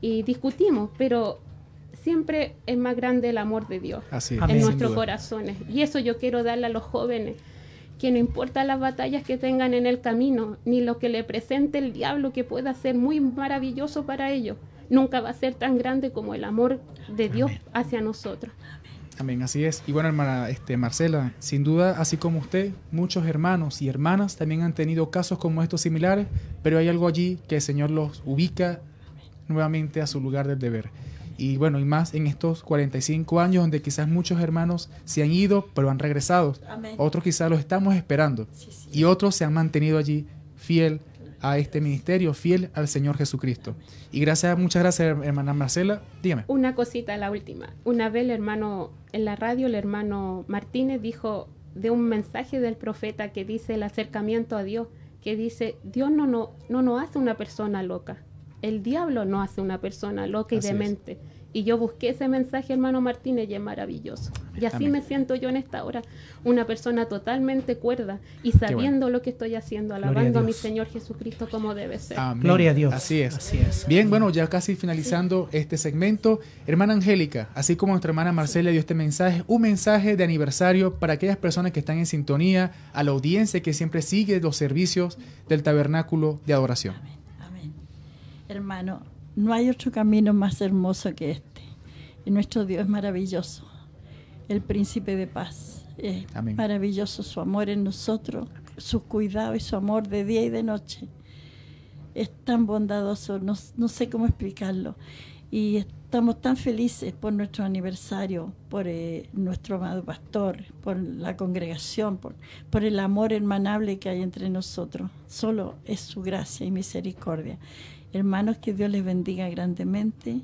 Y discutimos, pero siempre es más grande el amor de Dios Así en nuestros corazones. Y eso yo quiero darle a los jóvenes, que no importa las batallas que tengan en el camino, ni lo que le presente el diablo, que pueda ser muy maravilloso para ellos, nunca va a ser tan grande como el amor de Dios hacia nosotros. Amén, así es. Y bueno, hermana este, Marcela, sin duda, así como usted, muchos hermanos y hermanas también han tenido casos como estos similares, pero hay algo allí que el Señor los ubica nuevamente a su lugar del deber. Y bueno, y más en estos 45 años donde quizás muchos hermanos se han ido, pero han regresado. Amén. Otros quizás los estamos esperando. Sí, sí. Y otros se han mantenido allí fiel a este ministerio, fiel al Señor Jesucristo. Y gracias, muchas gracias, hermana Marcela. Dígame. Una cosita, la última. Una vez el hermano, en la radio, el hermano Martínez dijo de un mensaje del profeta que dice el acercamiento a Dios, que dice, Dios no, no, no nos hace una persona loca, el diablo no hace una persona loca y Así es. Y yo busqué ese mensaje, hermano Martínez, y es maravilloso. Y así Amén. me siento yo en esta hora, una persona totalmente cuerda y sabiendo lo que estoy haciendo, a alabando a, mi. Señor Jesucristo como debe ser. Amén. Gloria a Dios. Así es. Así es. Bien, bueno, ya casi finalizando este segmento, hermana Angélica, así como nuestra hermana Marcela dio este mensaje, un mensaje de aniversario para aquellas personas que están en sintonía, a la audiencia que siempre sigue los servicios del tabernáculo de adoración. Amén. Hermano, no hay otro camino más hermoso que este. Y nuestro Dios es maravilloso, el príncipe de paz. Es Amén. maravilloso su amor en nosotros, su cuidado y su amor de día y de noche. Es tan bondadoso, no, no sé cómo explicarlo. Y estamos tan felices por nuestro aniversario, por eh, nuestro amado pastor, por la congregación, por, por el amor hermanable que hay entre nosotros. Solo es su gracia y misericordia. Hermanos, que Dios les bendiga grandemente.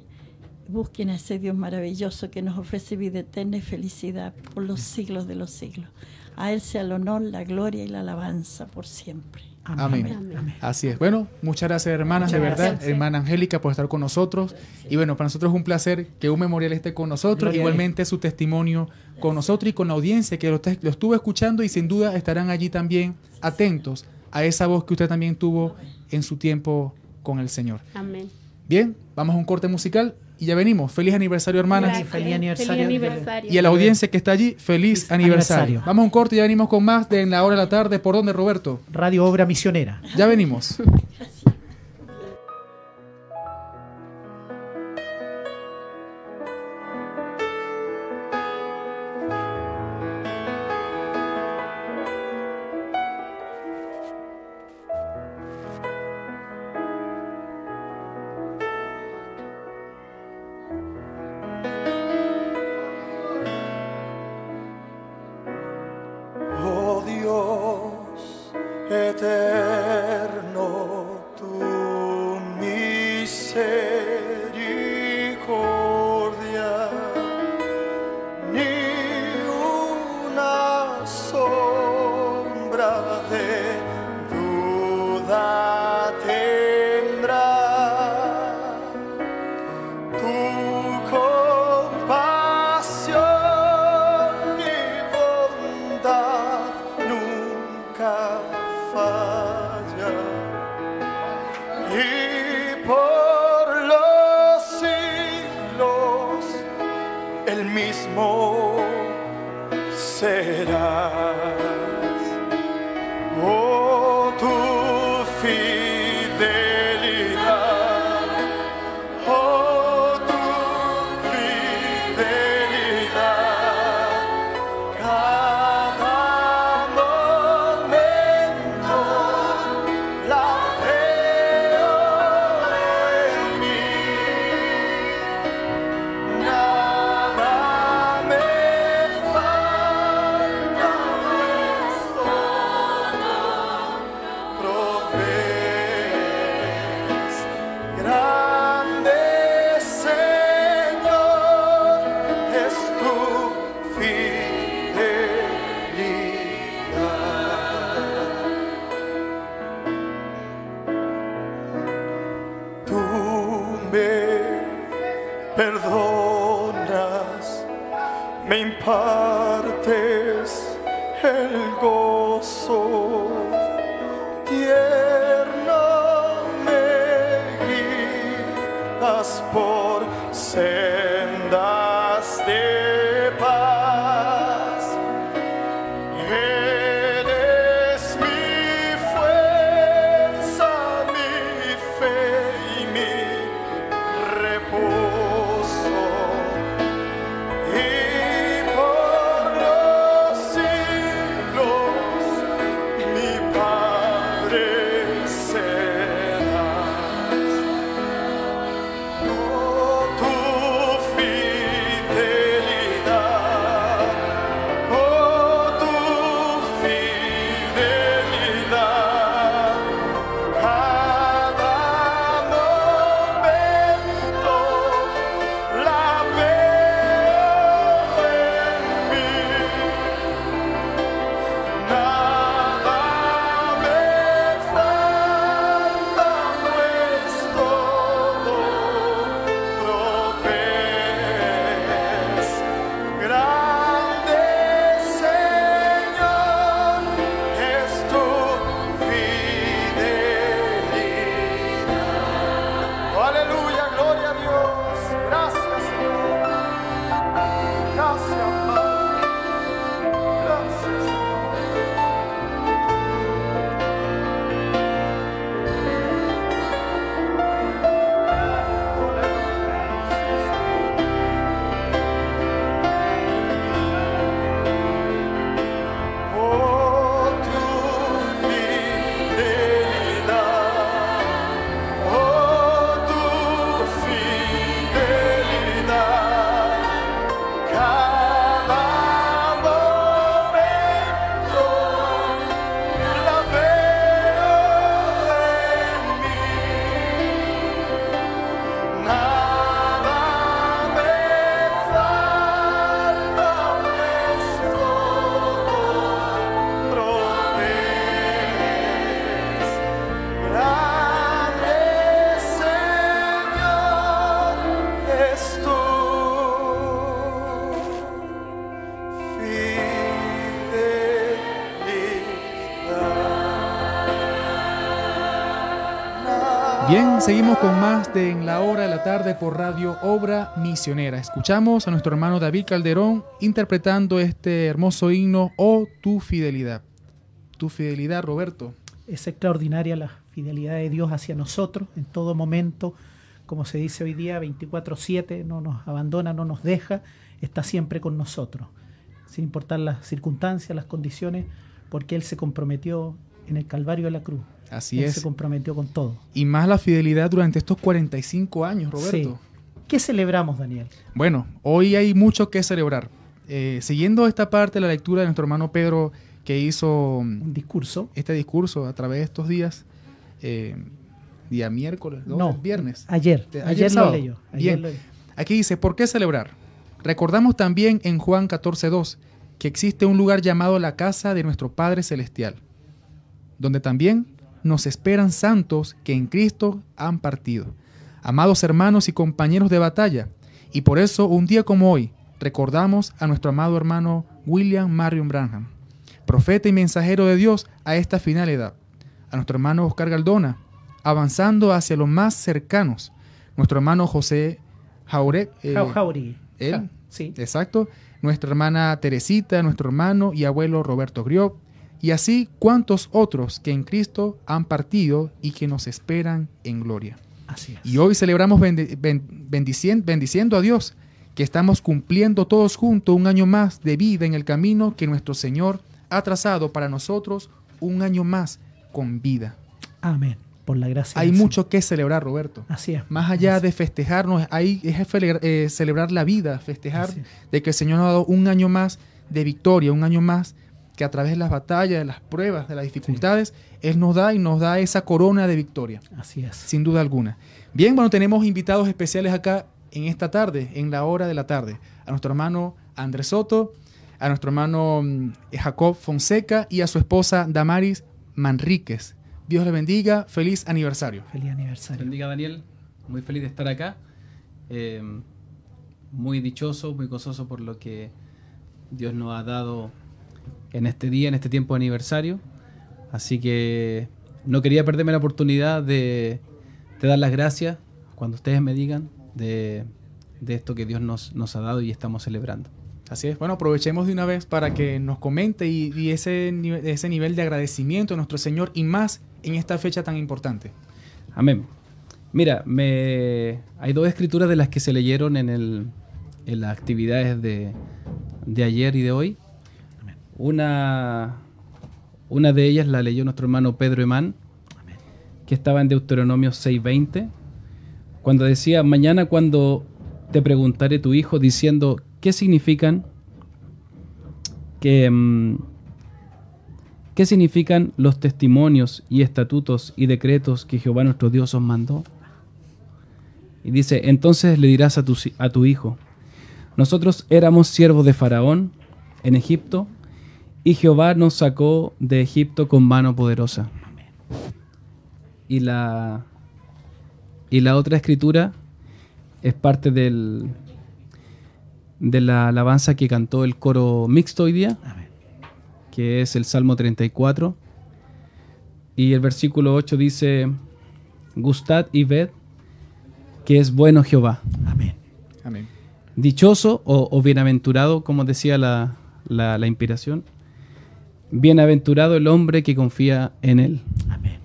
Busquen a ese Dios maravilloso que nos ofrece vida eterna y felicidad por los siglos de los siglos. A Él sea el honor, la gloria y la alabanza por siempre. Amén. Amén. Así es. Bueno, muchas gracias hermanas, de verdad, gracias. hermana Angélica, por estar con nosotros. Y bueno, para nosotros es un placer que un memorial esté con nosotros, Gloria igualmente su testimonio con nosotros y con la audiencia que lo, está- lo estuvo escuchando y sin duda estarán allí también atentos a esa voz que usted también tuvo en su tiempo con el Señor. Amén. Bien, vamos a un corte musical y ya venimos. Feliz aniversario, hermanas. Gracias. feliz aniversario. Feliz aniversario. Y a la audiencia que está allí, feliz Feliz aniversario. aniversario. Vamos a un corte y ya venimos con más de En la hora de la tarde. ¿Por dónde, Roberto? Radio Obra Misionera. Ya venimos. Seguimos con más de En la Hora de la Tarde por Radio Obra Misionera. Escuchamos a nuestro hermano David Calderón interpretando este hermoso himno, Oh, tu fidelidad. Tu fidelidad, Roberto. Es extraordinaria la fidelidad de Dios hacia nosotros en todo momento. Como se dice hoy día, 24/7, no nos abandona, no nos deja, está siempre con nosotros, sin importar las circunstancias, las condiciones, porque Él se comprometió en el Calvario de la Cruz. Así Él es. se comprometió con todo. Y más la fidelidad durante estos 45 años, Roberto. Sí. ¿Qué celebramos, Daniel? Bueno, hoy hay mucho que celebrar. Eh, siguiendo esta parte de la lectura de nuestro hermano Pedro, que hizo Un discurso. este discurso a través de estos días, eh, día miércoles, ¿no? No, viernes. Ayer. Ayer, ayer lo leyó. Bien. lo. Aquí dice, ¿por qué celebrar? Recordamos también en Juan 14.2 que existe un lugar llamado la casa de nuestro Padre Celestial, donde también nos esperan santos que en Cristo han partido, amados hermanos y compañeros de batalla, y por eso un día como hoy recordamos a nuestro amado hermano William Marion Branham, profeta y mensajero de Dios a esta final edad, a nuestro hermano Oscar Galdona, avanzando hacia los más cercanos, nuestro hermano José Jaurek, eh, él. Ja, Sí. Exacto. Nuestra hermana Teresita, nuestro hermano y abuelo Roberto Griot, y así cuantos otros que en Cristo han partido y que nos esperan en gloria. Así es. Y hoy celebramos bendi- ben- bendicien- bendiciendo a Dios, que estamos cumpliendo todos juntos un año más de vida en el camino que nuestro Señor ha trazado para nosotros, un año más con vida. Amén. Por la gracia. Hay mucho que celebrar, Roberto. Así es. Más allá de festejarnos, hay es eh, celebrar la vida, festejar de que el Señor nos ha dado un año más de victoria, un año más que a través de las batallas, de las pruebas, de las dificultades, Él nos da y nos da esa corona de victoria, Así es. sin duda alguna. Bien, bueno, tenemos invitados especiales acá en esta tarde, en la hora de la tarde. A nuestro hermano Andrés Soto, a nuestro hermano mm, Jacob Fonseca y a su esposa Damaris Manríquez. Dios le bendiga, feliz aniversario. Feliz aniversario. Bendiga Daniel, muy feliz de estar acá. Eh, muy dichoso, muy gozoso por lo que Dios nos ha dado en este día, en este tiempo de aniversario. Así que no quería perderme la oportunidad de, de dar las gracias cuando ustedes me digan de, de esto que Dios nos, nos ha dado y estamos celebrando. Así es. Bueno, aprovechemos de una vez para que nos comente y, y ese, ese nivel de agradecimiento a nuestro Señor y más en esta fecha tan importante. Amén. Mira, me... hay dos escrituras de las que se leyeron en, el, en las actividades de, de ayer y de hoy. Una, una de ellas la leyó nuestro hermano Pedro Emán, que estaba en Deuteronomio 6:20, cuando decía, mañana cuando te preguntaré tu hijo diciendo, ¿qué significan? Mm, ¿Qué significan los testimonios y estatutos y decretos que Jehová nuestro Dios os mandó? Y dice, entonces le dirás a tu, a tu hijo, nosotros éramos siervos de Faraón en Egipto y Jehová nos sacó de Egipto con mano poderosa. Y la, y la otra escritura es parte del, de la alabanza que cantó el coro mixto hoy día que es el Salmo 34. Y el versículo 8 dice, Gustad y ved que es bueno Jehová. Amén. Amén. Dichoso o, o bienaventurado, como decía la, la- la inspiración. Bienaventurado el hombre que confía en él. Amén.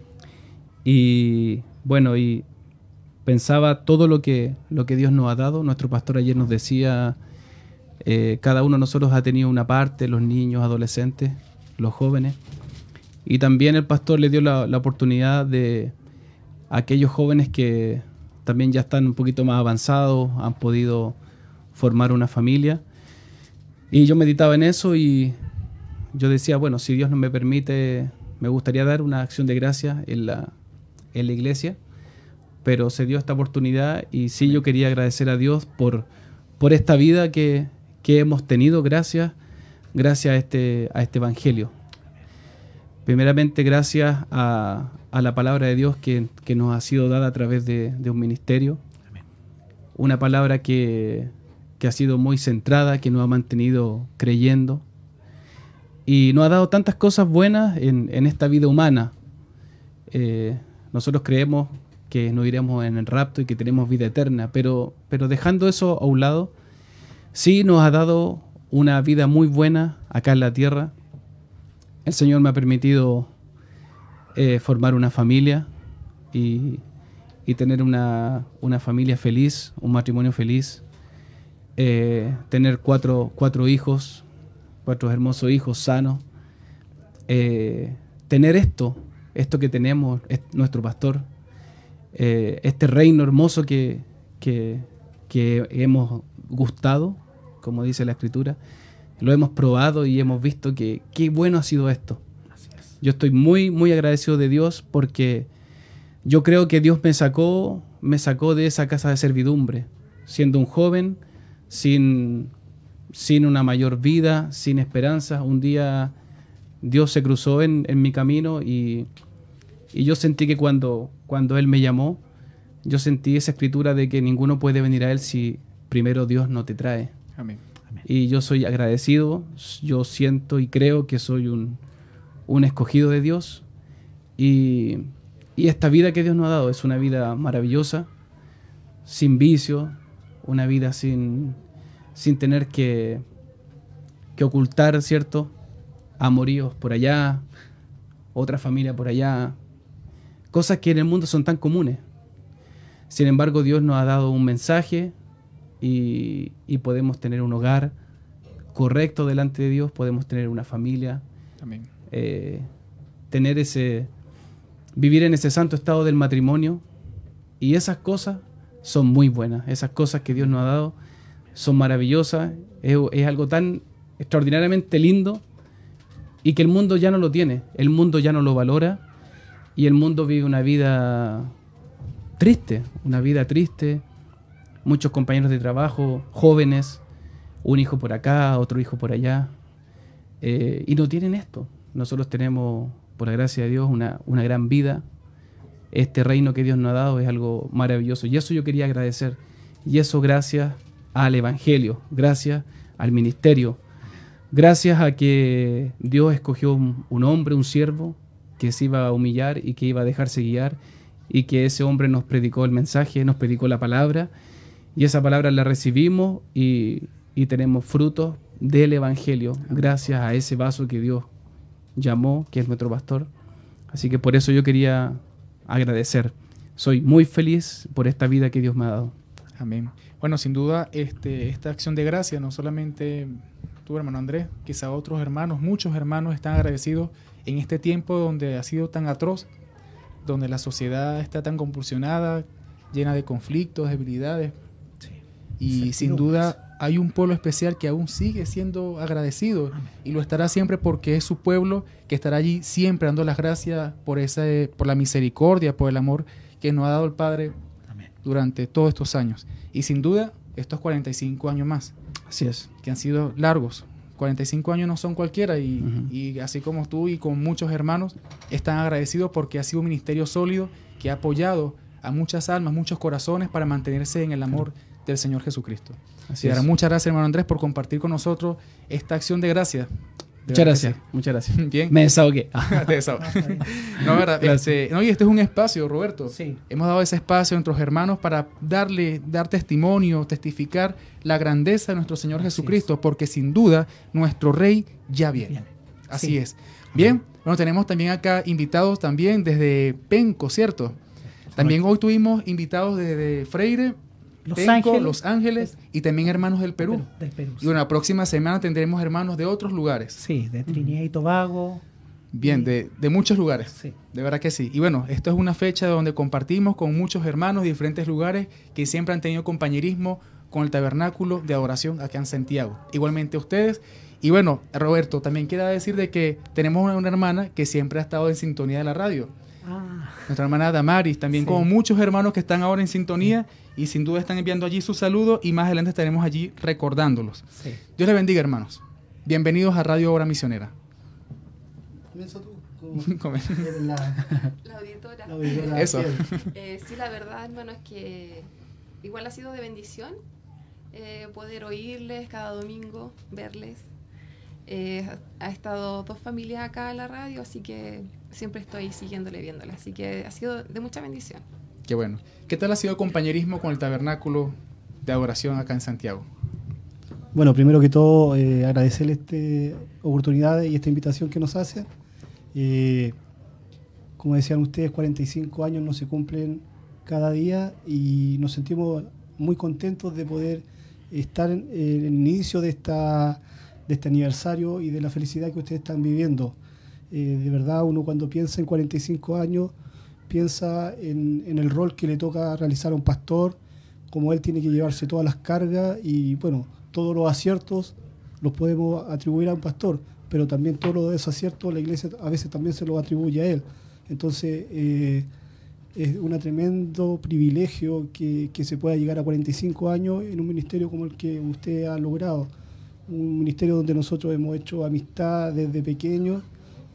Y bueno, y pensaba todo lo que, lo que Dios nos ha dado. Nuestro pastor ayer nos decía, eh, cada uno de nosotros ha tenido una parte, los niños, adolescentes, los jóvenes. Y también el pastor le dio la, la oportunidad de aquellos jóvenes que también ya están un poquito más avanzados, han podido formar una familia. Y yo meditaba en eso y yo decía, bueno, si Dios no me permite, me gustaría dar una acción de gracia en la, en la iglesia, pero se dio esta oportunidad y sí yo quería agradecer a Dios por, por esta vida que, que hemos tenido. Gracias, gracias a este, a este Evangelio. Primeramente gracias a, a la palabra de Dios que, que nos ha sido dada a través de, de un ministerio, una palabra que, que ha sido muy centrada, que nos ha mantenido creyendo y nos ha dado tantas cosas buenas en, esta vida humana. Eh, nosotros creemos que nos iremos en el rapto y que tenemos vida eterna, pero, pero dejando eso a un lado, sí nos ha dado una vida muy buena acá en la tierra. El Señor me ha permitido eh, formar una familia y, y tener una, una familia feliz, un matrimonio feliz, eh, tener cuatro, cuatro hijos, cuatro hermosos hijos sanos, eh, tener esto, esto que tenemos, es nuestro pastor, eh, este reino hermoso que, que, que hemos gustado, como dice la escritura, lo hemos probado y hemos visto que qué bueno ha sido esto. Yo estoy muy, muy agradecido de Dios porque yo creo que Dios me sacó, me sacó de esa casa de servidumbre, siendo un joven, sin, sin una mayor vida, sin esperanza. Un día Dios se cruzó en, en mi camino y, y yo sentí que cuando, cuando Él me llamó, yo sentí esa escritura de que ninguno puede venir a Él si primero Dios no te trae. Amén. Y yo soy agradecido, yo siento y creo que soy un, un escogido de Dios. Y, y esta vida que Dios nos ha dado es una vida maravillosa, sin vicio, una vida sin, sin tener que, que ocultar, ¿cierto? Amoríos por allá, otra familia por allá, cosas que en el mundo son tan comunes. Sin embargo, Dios nos ha dado un mensaje y, y podemos tener un hogar correcto delante de Dios, podemos tener una familia, Amén. eh, tener ese, vivir en ese santo estado del matrimonio y esas cosas son muy buenas, esas cosas que Dios nos ha dado son maravillosas, es, algo tan extraordinariamente lindo y que el mundo ya no lo tiene, el mundo ya no lo valora y el mundo vive una vida triste, una vida triste, muchos compañeros de trabajo, jóvenes, un hijo por acá, otro hijo por allá, eh, y no tienen esto. Nosotros tenemos, por la gracia de Dios, una, una gran vida. Este reino que Dios nos ha dado es algo maravilloso. Y eso yo quería agradecer. Y eso gracias al Evangelio, gracias al ministerio, gracias a que Dios escogió un, hombre, un siervo, que se iba a humillar y que iba a dejarse guiar, y que ese hombre nos predicó el mensaje, nos predicó la palabra, y esa palabra la recibimos y, y tenemos frutos del Evangelio, gracias a ese vaso que Dios llamó, que es nuestro pastor. Así que por eso yo quería agradecer. Soy muy feliz por esta vida que Dios me ha dado. Amén. Bueno, sin duda, este, esta acción de gracia, no solamente tú, hermano Andrés, quizá otros hermanos, muchos hermanos están agradecidos en este tiempo donde ha sido tan atroz, donde la sociedad está tan compulsionada, llena de conflictos, debilidades. Y sin duda hay un pueblo especial que aún sigue siendo agradecido y lo estará siempre porque es su pueblo que estará allí siempre dando las gracias por, esa, por la misericordia, por el amor que nos ha dado el Padre durante todos estos años. Y sin duda, estos 45 años más, Así es. que han sido largos. 45 años no son cualquiera y, así como tú y con muchos hermanos están agradecidos porque ha sido un ministerio sólido que ha apoyado a muchas almas, muchos corazones para mantenerse en el amor del Señor Jesucristo. Así Y ahora, muchas gracias, hermano Andrés, por compartir con nosotros esta acción de gracia. Muchas gracias, muchas gracias. Bien. Me desahogué. Te Ah, no, verdad. Este, no, y este es un espacio, Roberto. Sí. Hemos dado ese espacio a nuestros hermanos para darle, dar testimonio, testificar la grandeza de nuestro Señor Así Jesucristo, porque sin duda nuestro Rey ya viene. Bien. Así Sí. es. Bien, bueno, tenemos también acá invitados también desde Penco, ¿cierto? También hoy tuvimos invitados desde Freire, Los Penco, Ángeles. Los Ángeles y también hermanos del Perú. Del Perú. Y bueno, la próxima semana tendremos hermanos de otros lugares. Sí, de Trinidad y Tobago. Bien, de, de muchos lugares. Sí. De verdad que sí. Y bueno, esto es una fecha donde compartimos con muchos hermanos de diferentes lugares que siempre han tenido compañerismo con el tabernáculo de adoración acá en Santiago. Igualmente ustedes. Y bueno, Roberto, también queda decir de que tenemos una, una hermana que siempre ha estado en sintonía de la radio. Ah, Nuestra hermana Damaris, también Sí. como muchos hermanos que están ahora en sintonía y sin duda están enviando allí sus saludos y más adelante estaremos allí recordándolos. sí. Dios les bendiga, hermanos. Bienvenidos a Radio Obra Misionera. Comienza tú. la, La auditora. la auditora Eso. Eh, sí, la verdad, hermano, es que igual ha sido de bendición eh, poder oírles cada domingo, verles. Eh, ha estado dos familias acá en la radio, así que siempre estoy siguiéndole, viéndole. Así que ha sido de mucha bendición. Qué bueno. ¿Qué tal ha sido el compañerismo con el tabernáculo de adoración acá en Santiago? Bueno, primero que todo, eh, agradecerle esta oportunidad y esta invitación que nos hace. Eh, como decían ustedes, 45 años no se cumplen cada día y nos sentimos muy contentos de poder estar en, el inicio de, esta, de este aniversario y de la felicidad que ustedes están viviendo. Eh, de verdad, uno cuando piensa en 45 años, piensa en, el rol que le toca realizar a un pastor, como él tiene que llevarse todas las cargas y, bueno, todos los aciertos los podemos atribuir a un pastor, pero también todos los desaciertos la iglesia a veces también se los atribuye a él. Entonces, eh, es un tremendo privilegio que, que se pueda llegar a 45 años en un ministerio como el que usted ha logrado. Un ministerio donde nosotros hemos hecho amistad desde pequeños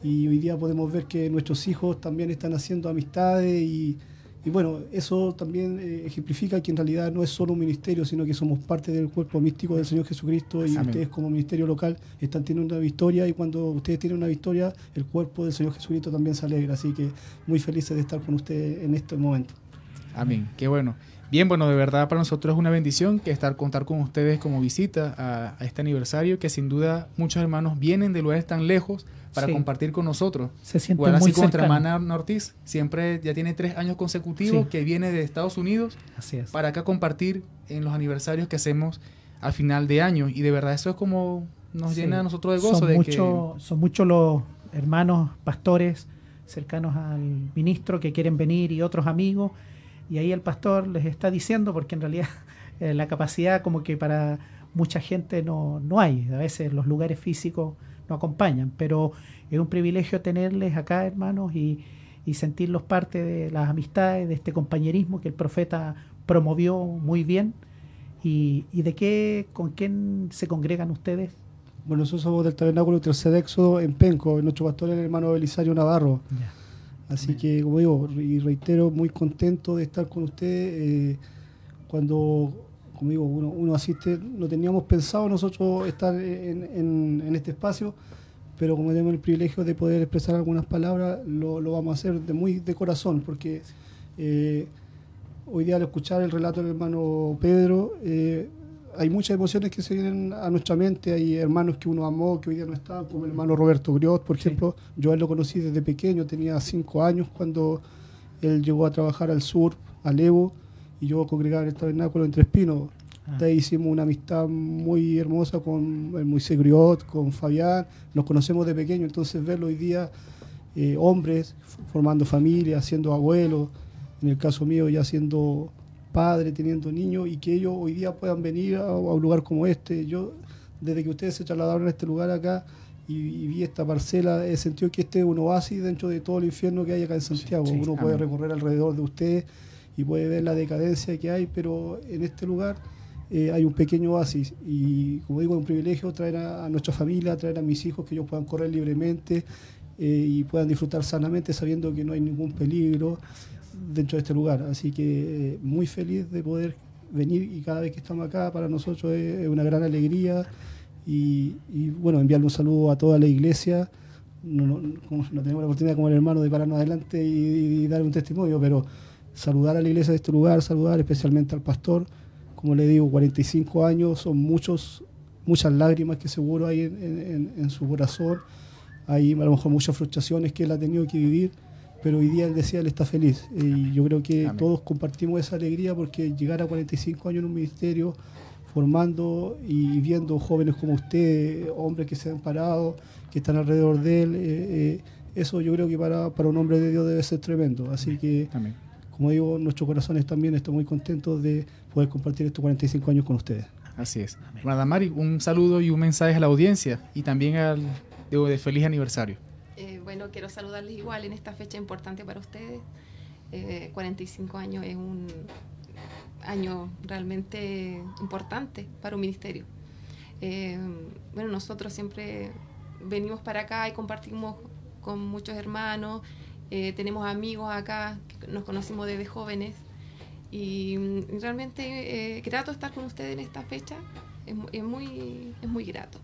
y hoy día podemos ver que nuestros hijos también están haciendo amistades y, y bueno, eso también eh, ejemplifica que en realidad no es solo un ministerio, sino que somos parte del cuerpo místico del Señor Jesucristo y Amén. ustedes como ministerio local están teniendo una victoria y cuando ustedes tienen una victoria, el cuerpo del Señor Jesucristo también se alegra. Así que muy felices de estar con ustedes en este momento. Amén. Qué bueno. Bien, bueno, de verdad para nosotros es una bendición que estar contar con ustedes como visita a, a este aniversario, que sin duda muchos hermanos vienen de lugares tan lejos para Sí. compartir con nosotros. Se siente Igual muy así con nuestra hermana Ortiz, siempre ya tiene tres años consecutivos Sí. que viene de Estados Unidos Así es. para acá compartir en los aniversarios que hacemos al final de año. Y de verdad eso es como nos Sí. llena a nosotros de gozo. Son de mucho- son muchos los hermanos pastores cercanos al ministro que quieren venir y otros amigos. Y ahí el pastor les está diciendo, porque en realidad eh, la capacidad como que para mucha gente no, no hay. A veces los lugares físicos no acompañan, pero es un privilegio tenerles acá, hermanos, y, y sentirlos parte de las amistades, de este compañerismo que el profeta promovió muy bien. ¿Y, y de qué, con quién se congregan ustedes? Bueno, nosotros somos del Tabernáculo Tercer Éxodo en Penco, nuestro pastor es el hermano Belisario Navarro. Así que, como digo, y reitero, muy contento de estar con usted. eh, cuando, como digo, uno, uno asiste, no teníamos pensado nosotros estar en, en- en este espacio, pero como tenemos el privilegio de poder expresar algunas palabras, lo, lo vamos a hacer de muy de corazón, porque eh, hoy día al escuchar el relato del hermano Pedro, eh, hay muchas emociones que se vienen a nuestra mente, hay hermanos que uno amó, que hoy día no están, como el hermano Roberto Griot, por ejemplo, yo a él lo conocí desde pequeño, tenía cinco años cuando él llegó a trabajar al sur, a Levo, y yo congregaba en el tabernáculo en Tres Pinos. Ah. De ahí hicimos una amistad muy hermosa con el Moisés Griot, con Fabián, nos conocemos de pequeño, entonces verlo hoy día, eh, hombres formando familia, siendo abuelos, en el caso mío ya siendo padre, teniendo niños, y que ellos hoy día puedan venir a, a un lugar como este. Yo, desde que ustedes se trasladaron a este lugar acá y, y vi esta parcela, he sentido que este es un oasis dentro de todo el infierno que hay acá en Santiago. sí, Uno puede recorrer alrededor de ustedes y puede ver la decadencia que hay, pero en este lugar eh, hay un pequeño oasis y como digo, es un privilegio traer a, a nuestra familia, traer a mis hijos que ellos puedan correr libremente eh, y puedan disfrutar sanamente sabiendo que no hay ningún peligro dentro de este lugar. Así que eh, muy feliz de poder venir y cada vez que estamos acá para nosotros es, una gran alegría y, bueno, enviarle un saludo a toda la iglesia. No, no- no tenemos la oportunidad como el hermano de pararnos adelante y, dar un testimonio, pero saludar a la iglesia de este lugar, saludar especialmente al pastor. Como le digo, 45 años, son muchos, muchas lágrimas que seguro hay en su corazón. Hay a lo mejor muchas frustraciones que él ha tenido que vivir, pero hoy día él decía, él está feliz. Y yo creo que Amén. todos compartimos esa alegría porque llegar a 45 años en un ministerio, formando y viendo jóvenes como usted, hombres que se han parado, que están alrededor de él, eh, eh, eso yo creo que para, para un hombre de Dios debe ser tremendo. Así que, Amén. como digo, nuestros corazones también están muy contentos de poder compartir estos 45 años con ustedes. Así es. Hermana Mari, un saludo y un mensaje a la audiencia y también al de feliz aniversario. Eh, bueno, quiero saludarles igual en esta fecha importante para ustedes. Eh, 45 años es un año realmente importante para un ministerio. Eh, bueno, nosotros siempre venimos para acá y compartimos con muchos hermanos, eh, tenemos amigos acá, que nos conocimos desde jóvenes y mm, realmente grato estar con ustedes en esta fecha, es, es muy, es muy grato.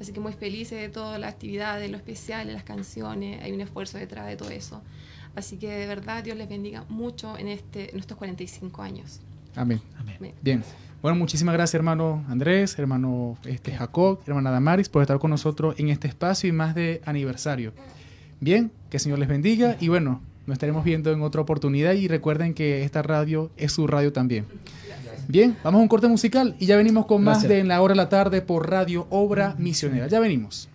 Así que muy felices de toda la actividad, de lo especial, de las canciones, hay un esfuerzo detrás de todo eso. Así que de verdad Dios les bendiga mucho en, este, en estos 45 años. Amén. Amén. Bien. Bueno, muchísimas gracias, hermano Andrés, hermano este, Jacob, hermana Damaris, por estar con nosotros en este espacio y más de aniversario. Bien, que el Señor les bendiga y bueno, nos estaremos viendo en otra oportunidad y recuerden que esta radio es su radio también. Bien, vamos a un corte musical y ya venimos con más de En la Hora de la Tarde por Radio Obra Misionera. Ya venimos.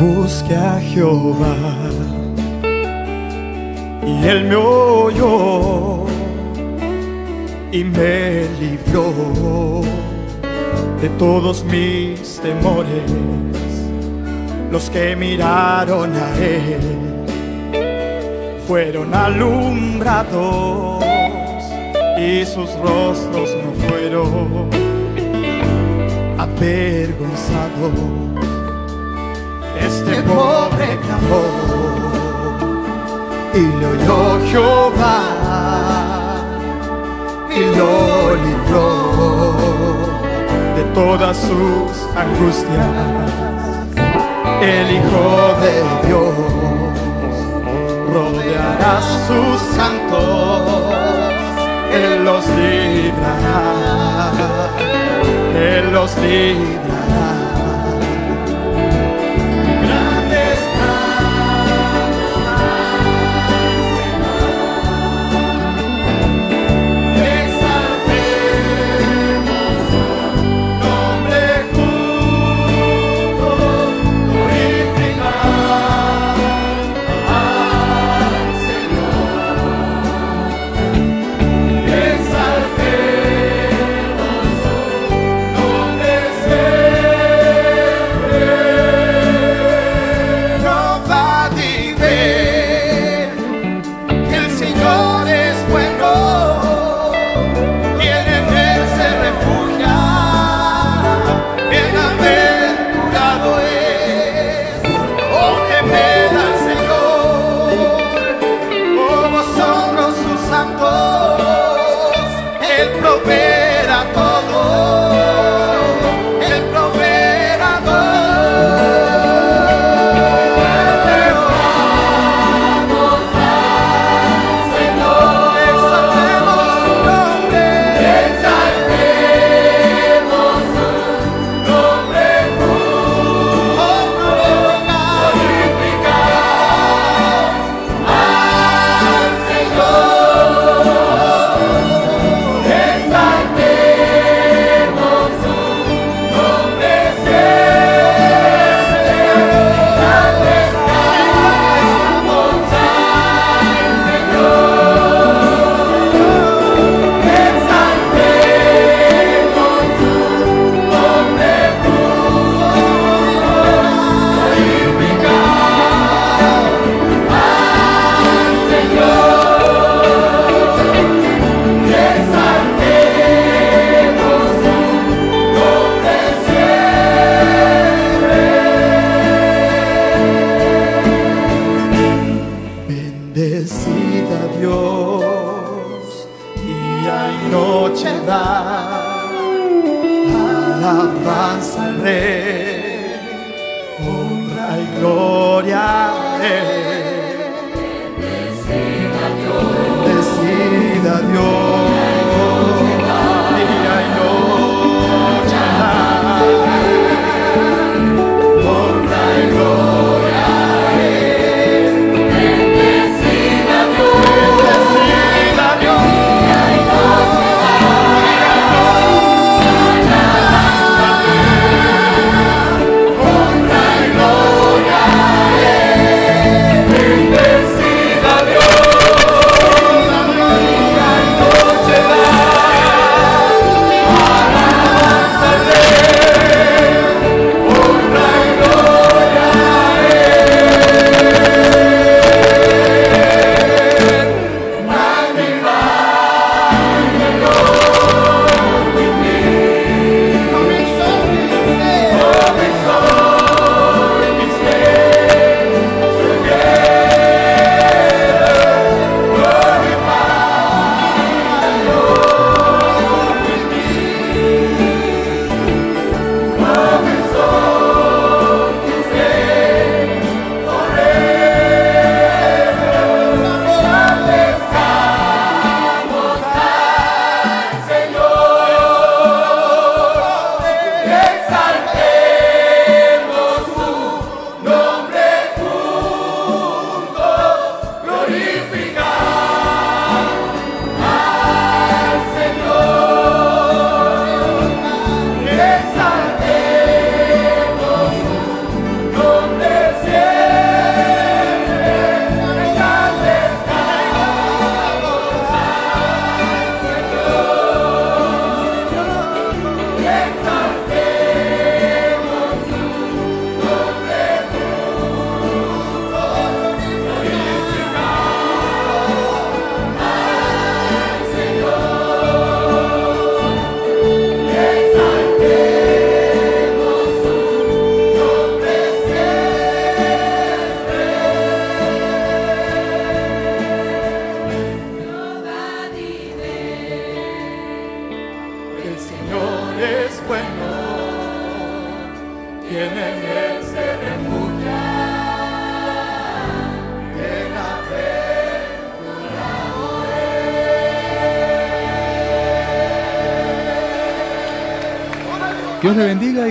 Busqué a Jehová y él me oyó y me libró de todos mis temores. Los que miraron a él fueron alumbrados y sus rostros no fueron avergonzados este pobre clamó y lo oyó Jehová y lo libró de todas sus angustias. El Hijo de Dios rodeará a sus santos, Él los librará, Él los librará. Gloria a.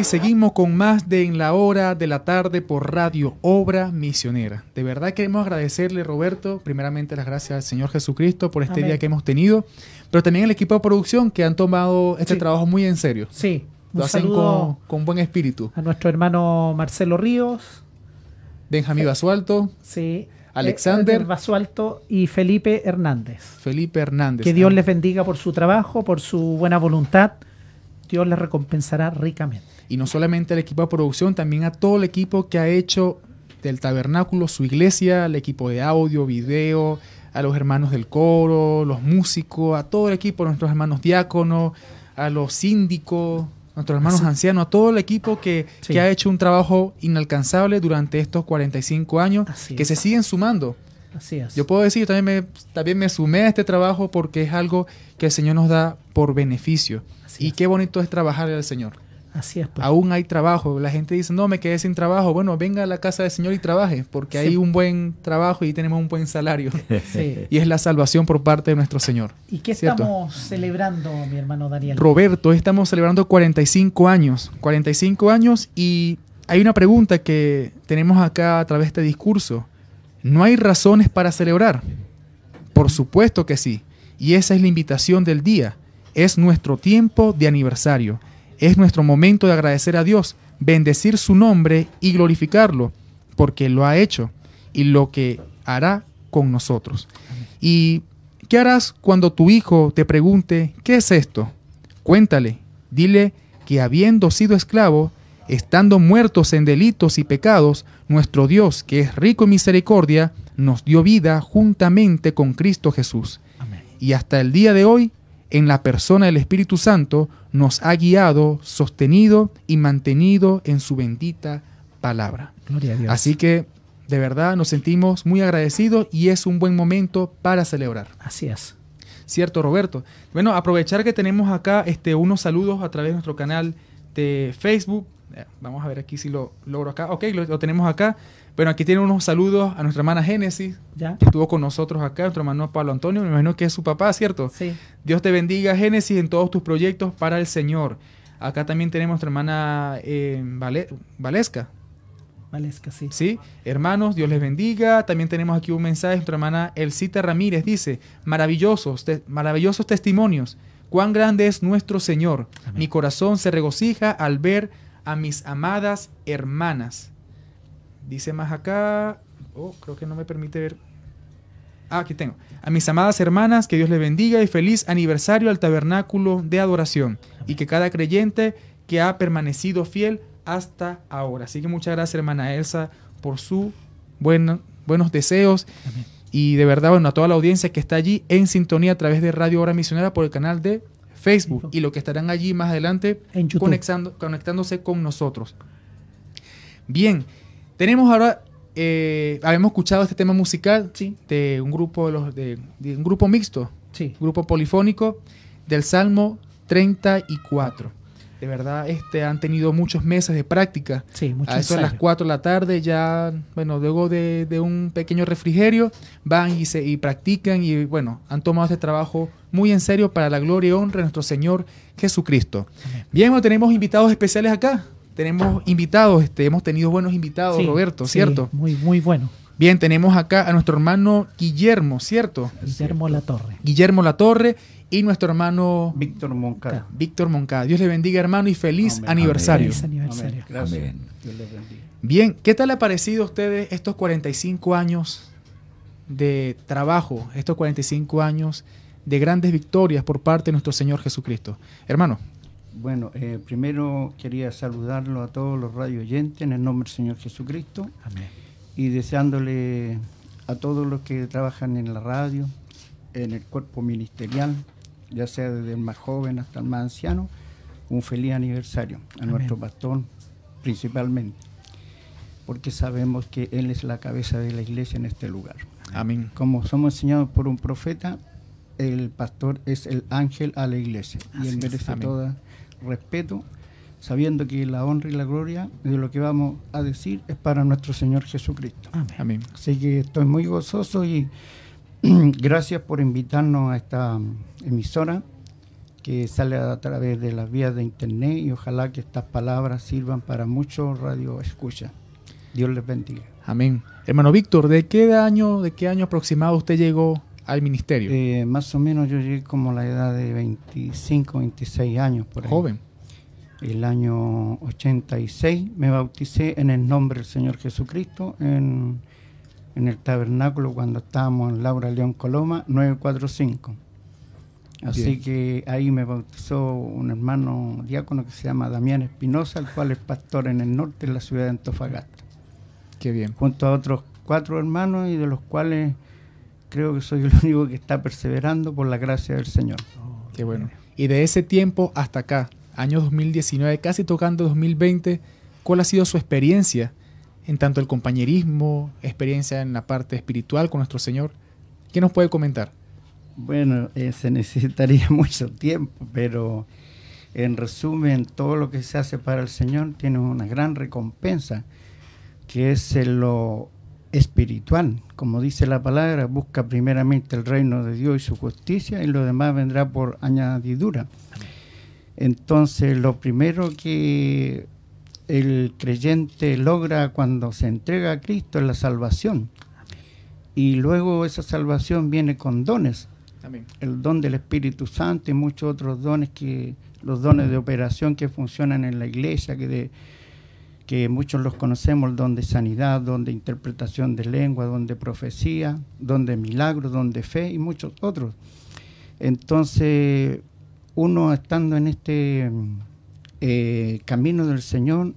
seguimos con más de En la Hora de la Tarde por Radio Obra Misionera. De verdad queremos agradecerle, Roberto, primeramente las gracias al Señor Jesucristo por este Amén. día que hemos tenido, pero también al equipo de producción que han tomado este Sí. trabajo muy en serio. Sí, un Lo hacen con, con buen espíritu. a nuestro hermano Marcelo Ríos, Benjamín Basualto, sí, Alexander. Eder Basualto y Felipe Hernández. Felipe Hernández. Que Dios Ah, les bendiga por su trabajo, por su buena voluntad. Dios les recompensará ricamente. Y no solamente al equipo de producción, también a todo el equipo que ha hecho del tabernáculo su iglesia, al equipo de audio, video, a los hermanos del coro, los músicos, a todo el equipo, nuestros hermanos diáconos, a los síndicos, nuestros hermanos ancianos, a todo el equipo que, Sí. que ha hecho un trabajo inalcanzable durante estos 45 años, Así que es. se siguen sumando. Así es. Yo puedo decir, yo también me, también me sumé a este trabajo porque es algo que el Señor nos da por beneficio. Así y es. qué bonito es trabajarle al Señor. Así es. pues. Aún hay trabajo. La gente dice, no, me quedé sin trabajo. Bueno, venga a la casa del Señor y trabaje, porque Sí. hay un buen trabajo y tenemos un buen salario. Sí. y es la salvación por parte de nuestro Señor. ¿Y qué ¿Cierto? estamos celebrando, mi hermano Daniel? Roberto, estamos celebrando 45 años. 45 años y hay una pregunta que tenemos acá a través de este discurso. ¿No hay razones para celebrar? Por supuesto que sí. Y esa es la invitación del día. Es nuestro tiempo de aniversario. Es nuestro momento de agradecer a Dios, bendecir su nombre y glorificarlo, porque lo ha hecho y lo que hará con nosotros. ¿Y qué harás cuando tu hijo te pregunte, ¿qué es esto? Cuéntale, dile que habiendo sido esclavo, estando muertos en delitos y pecados, nuestro Dios, que es rico en misericordia, nos dio vida juntamente con Cristo Jesús. Amén. Y hasta el día de hoy, en la persona del Espíritu Santo, nos ha guiado, sostenido y mantenido en su bendita palabra. Gloria a Dios. Así que, de verdad, nos sentimos muy agradecidos y es un buen momento para celebrar. Así es. ¿Cierto, Roberto? Bueno, aprovechar que tenemos acá este, unos saludos a través de nuestro canal de Facebook. Eh, Vamos a ver aquí si lo logro acá. Ok, lo, lo tenemos acá. Bueno, aquí tiene unos saludos a nuestra hermana Génesis, ¿Ya? que estuvo con nosotros acá, nuestro hermano Pablo Antonio, me imagino que es su papá, ¿cierto? Sí. Dios te bendiga, Génesis, en todos tus proyectos para el Señor. Acá también tenemos nuestra hermana eh, Vale- Valesca, Valesca, sí. ¿sí? Hermanos, Dios les bendiga. También tenemos aquí un mensaje de nuestra hermana Elcita Ramírez. Dice, maravillosos, te- maravillosos testimonios. Cuán grande es nuestro Señor. Amén. Mi corazón se regocija al ver a mis amadas hermanas. Dice más acá, oh, creo que no me permite ver. Ah, aquí tengo. A mis amadas hermanas, que Dios les bendiga y feliz aniversario al tabernáculo de adoración. Y que cada creyente que ha permanecido fiel hasta ahora. Así que muchas gracias, hermana Elsa, por sus buenos deseos. Amén. Y de verdad, bueno, a toda la audiencia que está allí en sintonía a través de Radio Hora Misionera por el canal de Facebook. Y los que estarán allí más adelante En conectando- conectándose con nosotros. Bien, tenemos ahora, eh, habíamos escuchado este tema musical Sí. de un grupo de los de, de un grupo mixto, Sí. grupo polifónico del Salmo 34. De verdad, este han tenido muchos meses de práctica. Sí, mucho A eso a las ensayo. 4 de la tarde ya, bueno, luego de, de un pequeño refrigerio, van y, se, y practican y bueno, han tomado este trabajo muy en serio para la gloria y honra de nuestro Señor Jesucristo. Amén. Bien, bueno, tenemos invitados especiales acá. Tenemos invitados, este, hemos tenido buenos invitados, Sí, Roberto, sí, ¿cierto? Muy, muy bueno. Bien, tenemos acá a nuestro hermano Guillermo, ¿cierto? Guillermo Latorre. Guillermo Latorre y nuestro hermano Víctor Moncada. Víctor Moncada. Dios le bendiga, hermano, y feliz Amén. aniversario. Feliz aniversario. Amén. Gracias. Amén. Dios les bendiga. Bien, ¿qué tal le ha parecido a ustedes estos 45 años de trabajo, estos 45 años de grandes victorias por parte de nuestro Señor Jesucristo? Hermano, Bueno, eh, primero quería saludarlo a todos los radio oyentes en el nombre del Señor Jesucristo Amén. y deseándole a todos los que trabajan en la radio, en el cuerpo ministerial, ya sea desde el más joven hasta el más anciano, un feliz aniversario a Amén. nuestro pastor principalmente, porque sabemos que Él es la cabeza de la iglesia en este lugar. amén. Como somos enseñados por un profeta, el pastor es el ángel a la iglesia y él es, merece amén. todo respeto, sabiendo que la honra y la gloria de lo que vamos a decir es para nuestro Señor Jesucristo. Amén. Así que estoy muy gozoso y gracias por invitarnos a esta emisora que sale a través de las vías de internet y ojalá que estas palabras sirvan para muchos radio escucha. Dios les bendiga. Amén. Hermano Víctor, ¿de qué año, de qué año aproximado usted llegó al ministerio? Eh, más o menos yo llegué como a la edad de 25, 26 años por ahí. Joven. El año 86 me bauticé en el nombre del Señor Jesucristo en, en el tabernáculo cuando estábamos en Laura León Coloma 945. Así Bien. que ahí me bautizó un hermano diácono que se llama Damián Espinosa, el cual es pastor en el norte de la ciudad de Antofagasta. Qué bien. Junto a otros cuatro hermanos y de los cuales creo que soy el único que está perseverando por la gracia del Señor. Qué bueno. Y de ese tiempo hasta acá, año 2019, casi tocando 2020, ¿cuál ha sido su experiencia en tanto el compañerismo, experiencia en la parte espiritual con nuestro Señor? ¿Qué nos puede comentar? Bueno, eh, se necesitaría mucho tiempo, pero en resumen, todo lo que se hace para el Señor tiene una gran recompensa, que es lo espiritual. Como dice la palabra, busca primeramente el reino de Dios y su justicia y lo demás vendrá por añadidura. Entonces, lo primero que el creyente logra cuando se entrega a Cristo es la salvación. Y luego esa salvación viene con dones Amén. el don del Espíritu Santo y muchos otros dones que los dones de operación que funcionan en la iglesia que de que muchos los conocemos el don de sanidad don de interpretación de lengua don de profecía don de milagros don de fe y muchos otros entonces uno estando en este eh, camino del Señor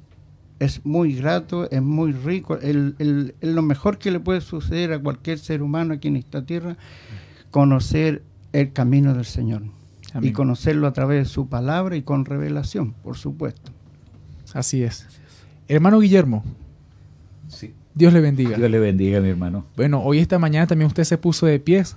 es muy grato, es muy rico, el- el- es lo mejor que le puede suceder a cualquier ser humano aquí en esta tierra, conocer el camino del Señor Amén. y conocerlo a través de su palabra y con revelación, por supuesto. Así es. Hermano Guillermo, Sí. Dios le bendiga. Dios le bendiga, mi hermano. Bueno, hoy esta mañana también usted se puso de pies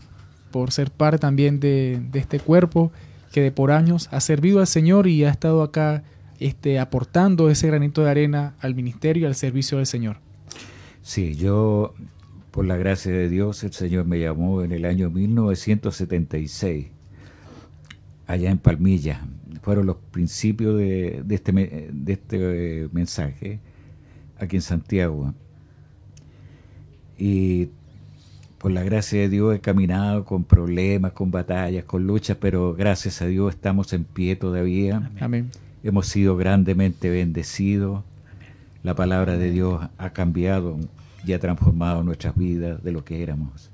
por ser parte también de, de este cuerpo que de por años ha servido al Señor y ha estado acá este, aportando ese granito de arena al ministerio y al servicio del Señor. Sí, yo, por la gracia de Dios, el Señor me llamó en el año 1976, allá en Palmilla. Fueron los principios de, de este, me- de este eh, mensaje aquí en Santiago. Y por la gracia de Dios he caminado con problemas, con batallas, con luchas, pero gracias a Dios estamos en pie todavía. Amén. Hemos sido grandemente bendecidos. La palabra de Dios ha cambiado y ha transformado nuestras vidas de lo que éramos.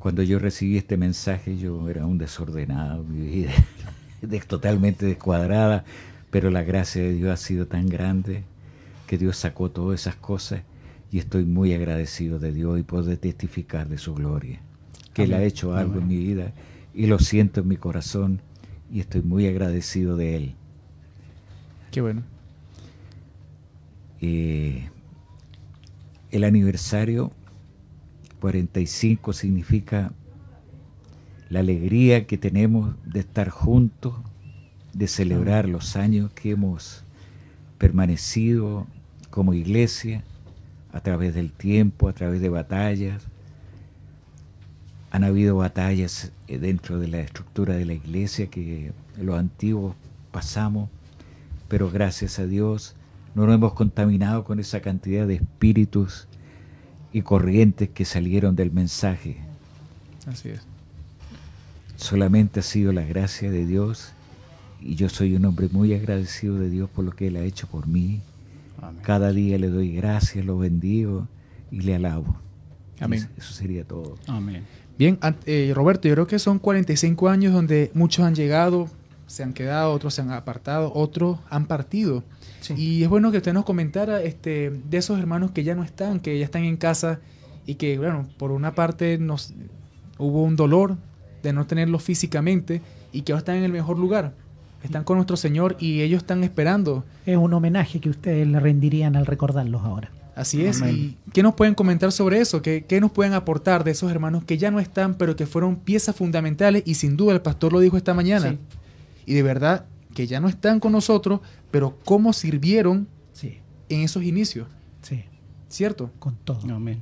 Amén. Cuando yo recibí este mensaje, yo era un desordenado, mi vida de- totalmente descuadrada, pero la gracia de Dios ha sido tan grande que Dios sacó todas esas cosas y estoy muy agradecido de Dios y puedo testificar de su gloria, que Él ha Amén. hecho algo en mi vida y lo siento en mi corazón y estoy muy agradecido de Él. Qué bueno. Eh, el aniversario 45 significa la alegría que tenemos de estar juntos, de celebrar los años que hemos permanecido como iglesia a través del tiempo, a través de batallas. Han habido batallas eh, dentro de la estructura de la iglesia que los antiguos pasamos, pero gracias a Dios no nos hemos contaminado con esa cantidad de espíritus y corrientes que salieron del mensaje. Así es. Solamente ha sido la gracia de Dios y yo soy un hombre muy agradecido de Dios por lo que Él ha hecho por mí. Amén. Cada día le doy gracias, lo bendigo y le alabo. Amén. Eso, sería todo. Amén. Bien, eh, Roberto, yo creo que son 45 años donde muchos han llegado, se han quedado, otros se han apartado, otros han partido. Sí. Y es bueno que usted nos comentara este, de esos hermanos que ya no están, que ya están en casa y que, bueno, por una parte nos hubo un dolor de no tenerlos físicamente y que ahora están en el mejor lugar. Están con nuestro Señor y ellos están esperando. Es un homenaje que ustedes le rendirían al recordarlos ahora. Así es. Amén. ¿Y qué nos pueden comentar sobre eso? ¿Qué, ¿Qué nos pueden aportar de esos hermanos que ya no están, pero que fueron piezas fundamentales? Y sin duda el pastor lo dijo esta mañana. Sí. Y de verdad que ya no están con nosotros, pero cómo sirvieron Sí, en esos inicios. sí, ¿Cierto? con todo. Amén.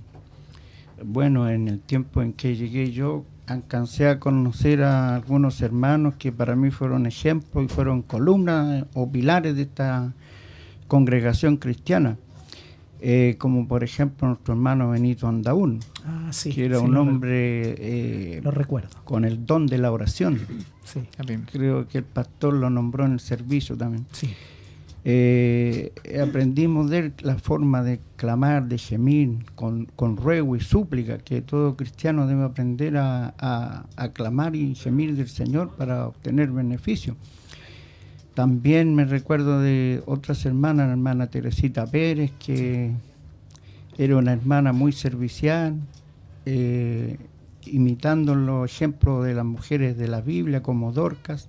Bueno, en el tiempo en que llegué yo, alcancé a conocer a algunos hermanos que para mí fueron ejemplos y fueron columnas o pilares de esta congregación cristiana. Eh, como por ejemplo nuestro hermano Benito Andaún, Ah, sí. que era sí, un lo re- hombre eh, Lo recuerdo. con el don de la oración. Sí. Creo que el pastor lo nombró en el servicio también. Sí. Eh, aprendimos de él la forma de clamar, de gemir, con, con ruego y súplica, que todo cristiano debe aprender a, a- a clamar y gemir del Señor para obtener beneficio. También me recuerdo de otras hermanas, la hermana Teresita Pérez, que era una hermana muy servicial, eh, imitando los ejemplos de las mujeres de la Biblia, como Dorcas.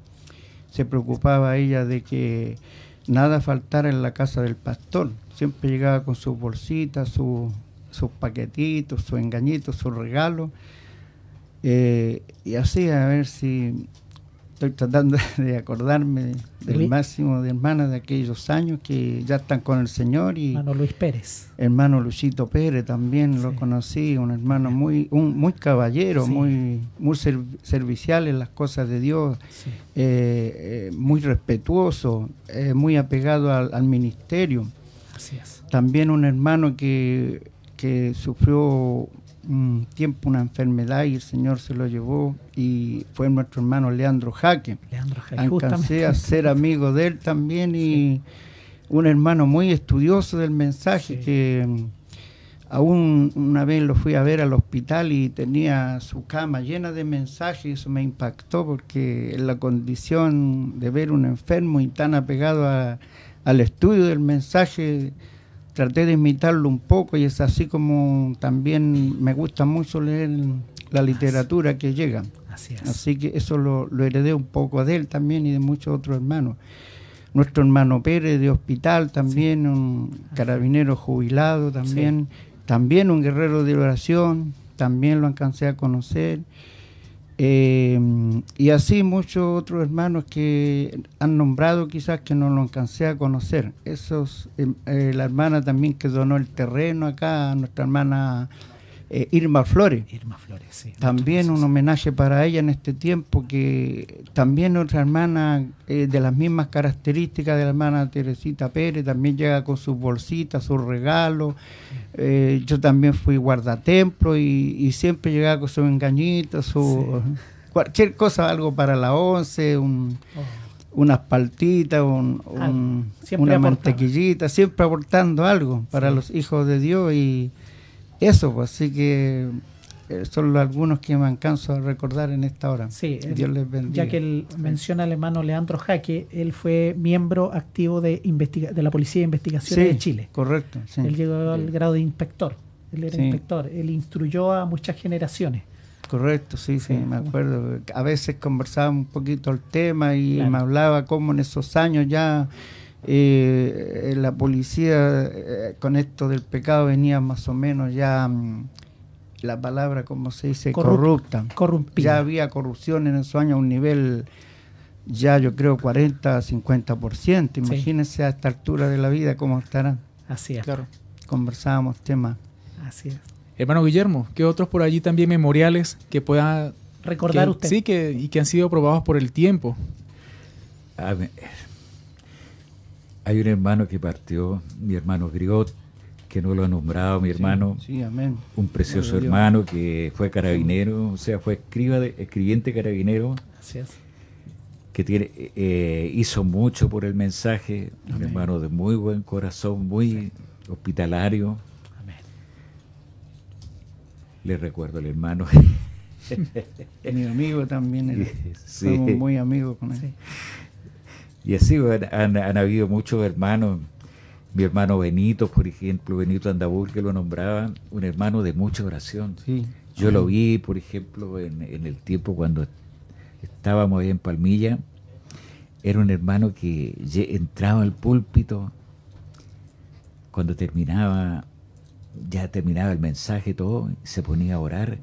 Se preocupaba ella de que nada faltara en la casa del pastor. Siempre llegaba con sus bolsitas, su- sus paquetitos, sus engañitos, sus regalos. Eh, y así, a ver si estoy tratando de acordarme del Luis. máximo de hermanas de aquellos años que ya están con el Señor y Hermano Luis Pérez. hermano Luchito Pérez también lo conocí, un hermano muy un, muy caballero, Sí. muy muy ser- servicial en las cosas de Dios, Sí. eh, eh, muy respetuoso, eh, muy apegado al, al ministerio. Así es. También un hermano que, que sufrió un tiempo una enfermedad y el Señor se lo llevó y fue nuestro hermano Leandro Jaque. Leandro Jaque, Alcancé justamente. a ser amigo de él también y un hermano muy estudioso del mensaje que mm, aún una vez lo fui a ver al hospital y tenía su cama llena de mensajes y eso me impactó porque en la condición de ver un enfermo y tan apegado a- al estudio del mensaje traté de imitarlo un poco y es así como también me gusta mucho leer la literatura que llega. Así es. Así que eso lo, lo heredé un poco de él también y de muchos otros hermanos. Nuestro hermano Pérez de hospital también, un carabinero jubilado también, también un guerrero de oración, también lo alcancé a conocer. Eh, y así muchos otros hermanos que han nombrado quizás que no lo alcancé a conocer. Esos, eh, eh, la hermana también que donó el terreno acá, nuestra hermana eh, Irma Flores. Irma Flores, sí. También un homenaje para ella en este tiempo, que también otra hermana eh, de las mismas características de la hermana Teresita Pérez, también llega con sus bolsitas, sus regalos. Eh, yo también fui guardatemplo y, y siempre llegaba con sus engañitos, su, cualquier cosa, algo para la once, un, unas paltitas, un- un- una mantequillita, siempre aportando algo para los hijos de Dios y eso, pues, así que eh, son los algunos que me alcanzo a recordar en esta hora. Sí, él- Dios les bendiga. ya que él menciona al hermano Leandro Jaque, él fue miembro activo de, investiga- de la Policía de Investigaciones Sí, de Chile. correcto, sí. Él llegó al grado de inspector. Él era Sí. inspector. Él instruyó a muchas generaciones. Correcto, sí, sí, me acuerdo. A veces conversábamos un poquito el tema y Claro. me hablaba cómo en esos años ya eh, la policía eh, con esto del pecado venía más o menos ya mm, la palabra, ¿cómo se dice? Corrup- Corrupta. corrompida. Ya había corrupción en esos años a un nivel ya yo creo 40, 50%. Imagínense a esta altura de la vida cómo estarán. Así es. Claro. Conversábamos temas. Así es. Hermano Guillermo, ¿qué otros por allí también memoriales que pueda Recordar que- usted. Sí, que, y que han sido probados por el tiempo. A ver, hay un hermano que partió, mi hermano Griot, que no lo ha nombrado, mi hermano. Sí, amén. Un precioso Gloria hermano que fue carabinero, o sea, fue escriba de, escribiente carabinero, Así es. que tiene, eh, hizo mucho por el mensaje, un hermano de muy buen corazón, muy hospitalario. Le recuerdo al hermano. Mi amigo también era. Sí. Somos muy amigos con él. Y así han, han habido muchos hermanos. Mi hermano Benito, por ejemplo, Benito Andabur, que lo nombraba, un hermano de mucha oración. Sí. Yo lo vi, por ejemplo, en, en el tiempo cuando estábamos ahí en Palmilla. Era un hermano que entraba al púlpito, cuando terminaba, ya terminaba el mensaje todo, se ponía a orar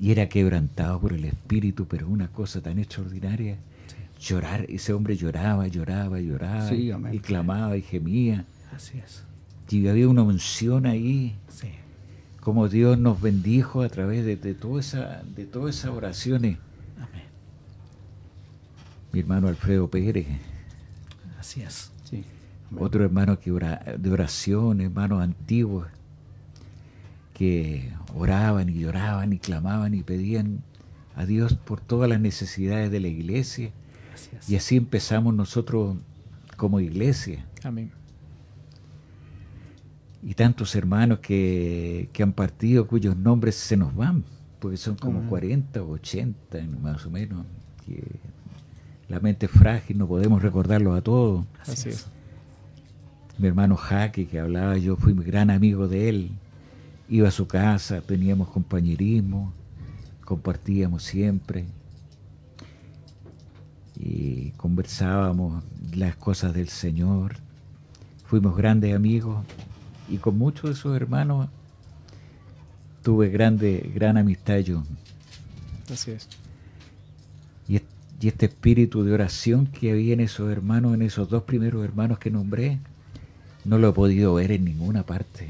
y era quebrantado por el Espíritu, pero una cosa tan extraordinaria. Llorar, ese hombre lloraba, lloraba, lloraba, Sí, amén. y clamaba y gemía. Así es. Y había una unción ahí, Sí. como Dios nos bendijo a través de, de, toda esa, de todas esas oraciones. Mi hermano Alfredo Pérez, Así es. Sí. otro hermano que ora- de oración, hermanos antiguos, que oraban y lloraban y clamaban y pedían a Dios por todas las necesidades de la iglesia. Es. Y así empezamos nosotros como iglesia. Amén. Y tantos hermanos que, que han partido cuyos nombres se nos van, porque son como 40 o 80 más o menos. Que la mente es frágil, no podemos recordarlos a todos. Así es. Mi hermano Jaque, que hablaba, yo fui muy gran amigo de él. Iba a su casa, teníamos compañerismo, compartíamos siempre. Y conversábamos las cosas del Señor. Fuimos grandes amigos y con muchos de esos hermanos tuve grande, gran amistad yo. Así es. Y, es- y este espíritu de oración que había en esos hermanos, en esos dos primeros hermanos que nombré, no lo he podido ver en ninguna parte.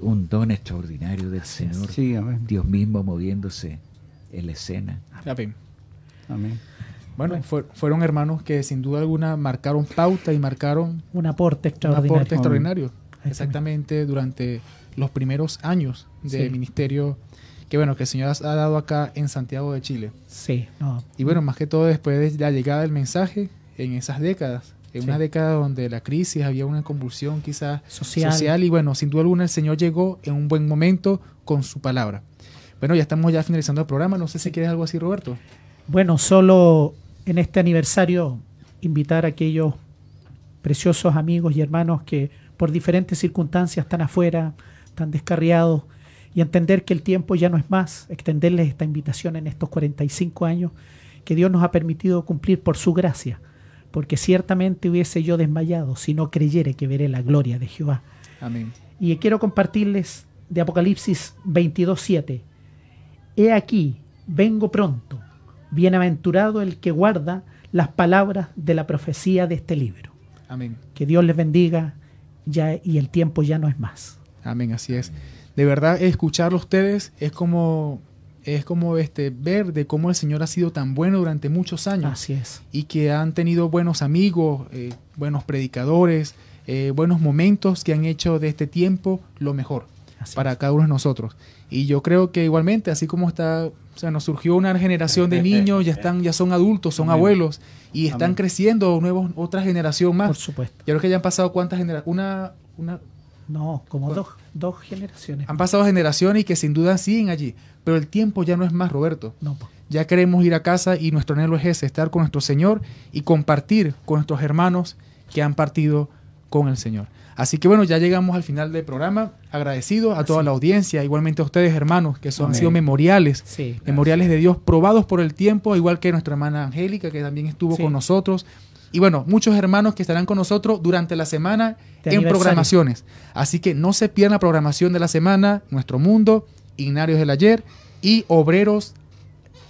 Un don extraordinario del Señor. Sí, amén. Dios mismo moviéndose en la escena. Amén. Amén. Bueno, fue- fueron hermanos que sin duda alguna marcaron pauta y marcaron Un aporte un extraordinario. aporte extraordinario. Exactamente. Durante los primeros años de Sí. ministerio que bueno que el Señor ha dado acá en Santiago de Chile. Sí, no. Y bueno, más que todo después de la llegada del mensaje en esas décadas, en Sí. una década donde la crisis había una convulsión quizás Social. social. y bueno, sin duda alguna el Señor llegó en un buen momento con su palabra. Bueno, ya estamos ya finalizando el programa, no sé si quieres algo así, Roberto. Bueno, solo en este aniversario invitar a aquellos preciosos amigos y hermanos que por diferentes circunstancias están afuera, están descarriados, y entender que el tiempo ya no es más, extenderles esta invitación en estos 45 años que Dios nos ha permitido cumplir por su gracia, porque ciertamente hubiese yo desmayado si no creyere que veré la gloria de Jehová. Amén. Y quiero compartirles de Apocalipsis 22.7. He aquí, vengo pronto, bienaventurado el que guarda las palabras de la profecía de este libro. Amén. Que Dios les bendiga ya y el tiempo ya no es más. Amén, así es. De verdad, escucharlo a ustedes es como, es como este, ver de cómo el Señor ha sido tan bueno durante muchos años. Así es. Y que han tenido buenos amigos, eh, buenos predicadores, eh, buenos momentos que han hecho de este tiempo lo mejor Así para cada uno de nosotros. Y yo creo que igualmente, así como está, o sea, nos surgió una generación de niños, ya están, ya son adultos, son Amén. abuelos, y están Amén. creciendo nuevos, otra generación más. Por supuesto. Yo creo que ya han pasado cuántas generaciones, una, una, No, como dos, dos generaciones. han pasado generaciones y que sin duda siguen allí. Pero el tiempo ya no es más, Roberto. No, po. Ya queremos ir a casa y nuestro anhelo es ese, estar con nuestro Señor y compartir con nuestros hermanos que han partido con el Señor. Así que bueno, ya llegamos al final del programa. Agradecido a toda la audiencia, igualmente a ustedes hermanos, que son, han sido memoriales, Sí. memoriales de Dios probados por el tiempo, igual que nuestra hermana Angélica, que también estuvo Sí. con nosotros. Y bueno, muchos hermanos que estarán con nosotros durante la semana De en programaciones. Así que no se pierdan la programación de la semana, Nuestro Mundo, Ignarios del Ayer y Obreros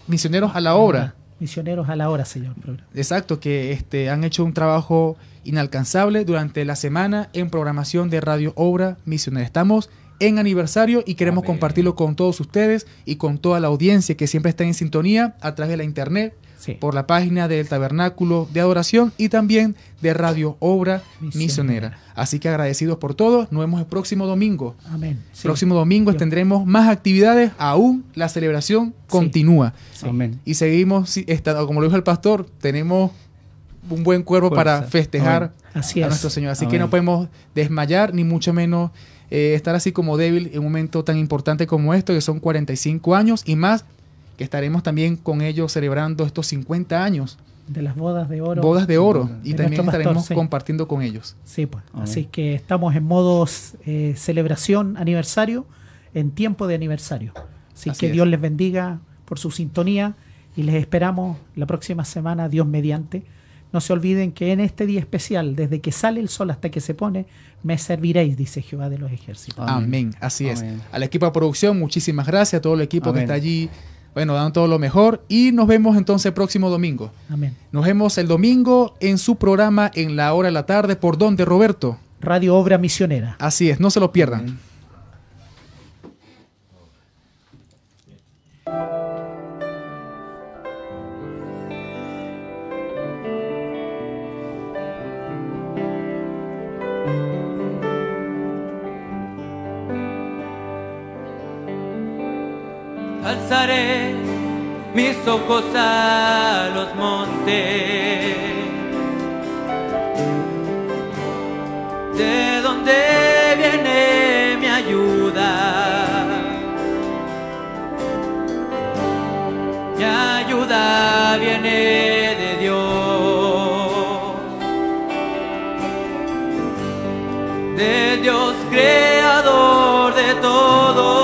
Misioneros a la Obra. Misioneros a la hora, señor. programa. Exacto, que este, han hecho un trabajo inalcanzable durante la semana en programación de Radio Obra Misionera. Estamos en aniversario y queremos Amén. compartirlo con todos ustedes y con toda la audiencia que siempre está en sintonía a través de la internet, Sí. por la página del Tabernáculo de Adoración y también de Radio Obra Misionera. Misionera. Así que agradecidos por todo. Nos vemos el próximo domingo. Amén. Sí. Próximo domingo Dios. tendremos más actividades. Aún la celebración continúa. Amén. Y seguimos, como lo dijo el pastor, tenemos un buen cuerpo para festejar. Así a es. nuestro Señor. Así que no podemos desmayar, ni mucho menos eh, estar así como débil en un momento tan importante como esto, que son 45 años y más, que estaremos también con ellos celebrando estos 50 años, De las bodas de oro. bodas de oro, De y nuestro también pastor, estaremos sí. compartiendo con ellos. Sí, pues. Amén. Así que estamos en modos eh, celebración, aniversario, en tiempo de aniversario. Así, Así que es. Dios les bendiga por su sintonía y les esperamos la próxima semana, Dios mediante. No se olviden que en este día especial, desde que sale el sol hasta que se pone, me serviréis, dice Jehová de los ejércitos. Amén. Amén. Así es. Amén. Al equipo de producción, muchísimas gracias. A todo el equipo que Amén. está allí, bueno, dan todo lo mejor y nos vemos entonces el próximo domingo. Amén. Nos vemos el domingo en su programa en la hora de la tarde. ¿Por dónde, Roberto? Radio Obra Misionera. Así es, no se lo pierdan. alzaré mis ojos a los montes. ¿De dónde viene mi ayuda? Mi ayuda viene de Dios. De Dios creador de todo.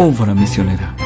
Obra misionera.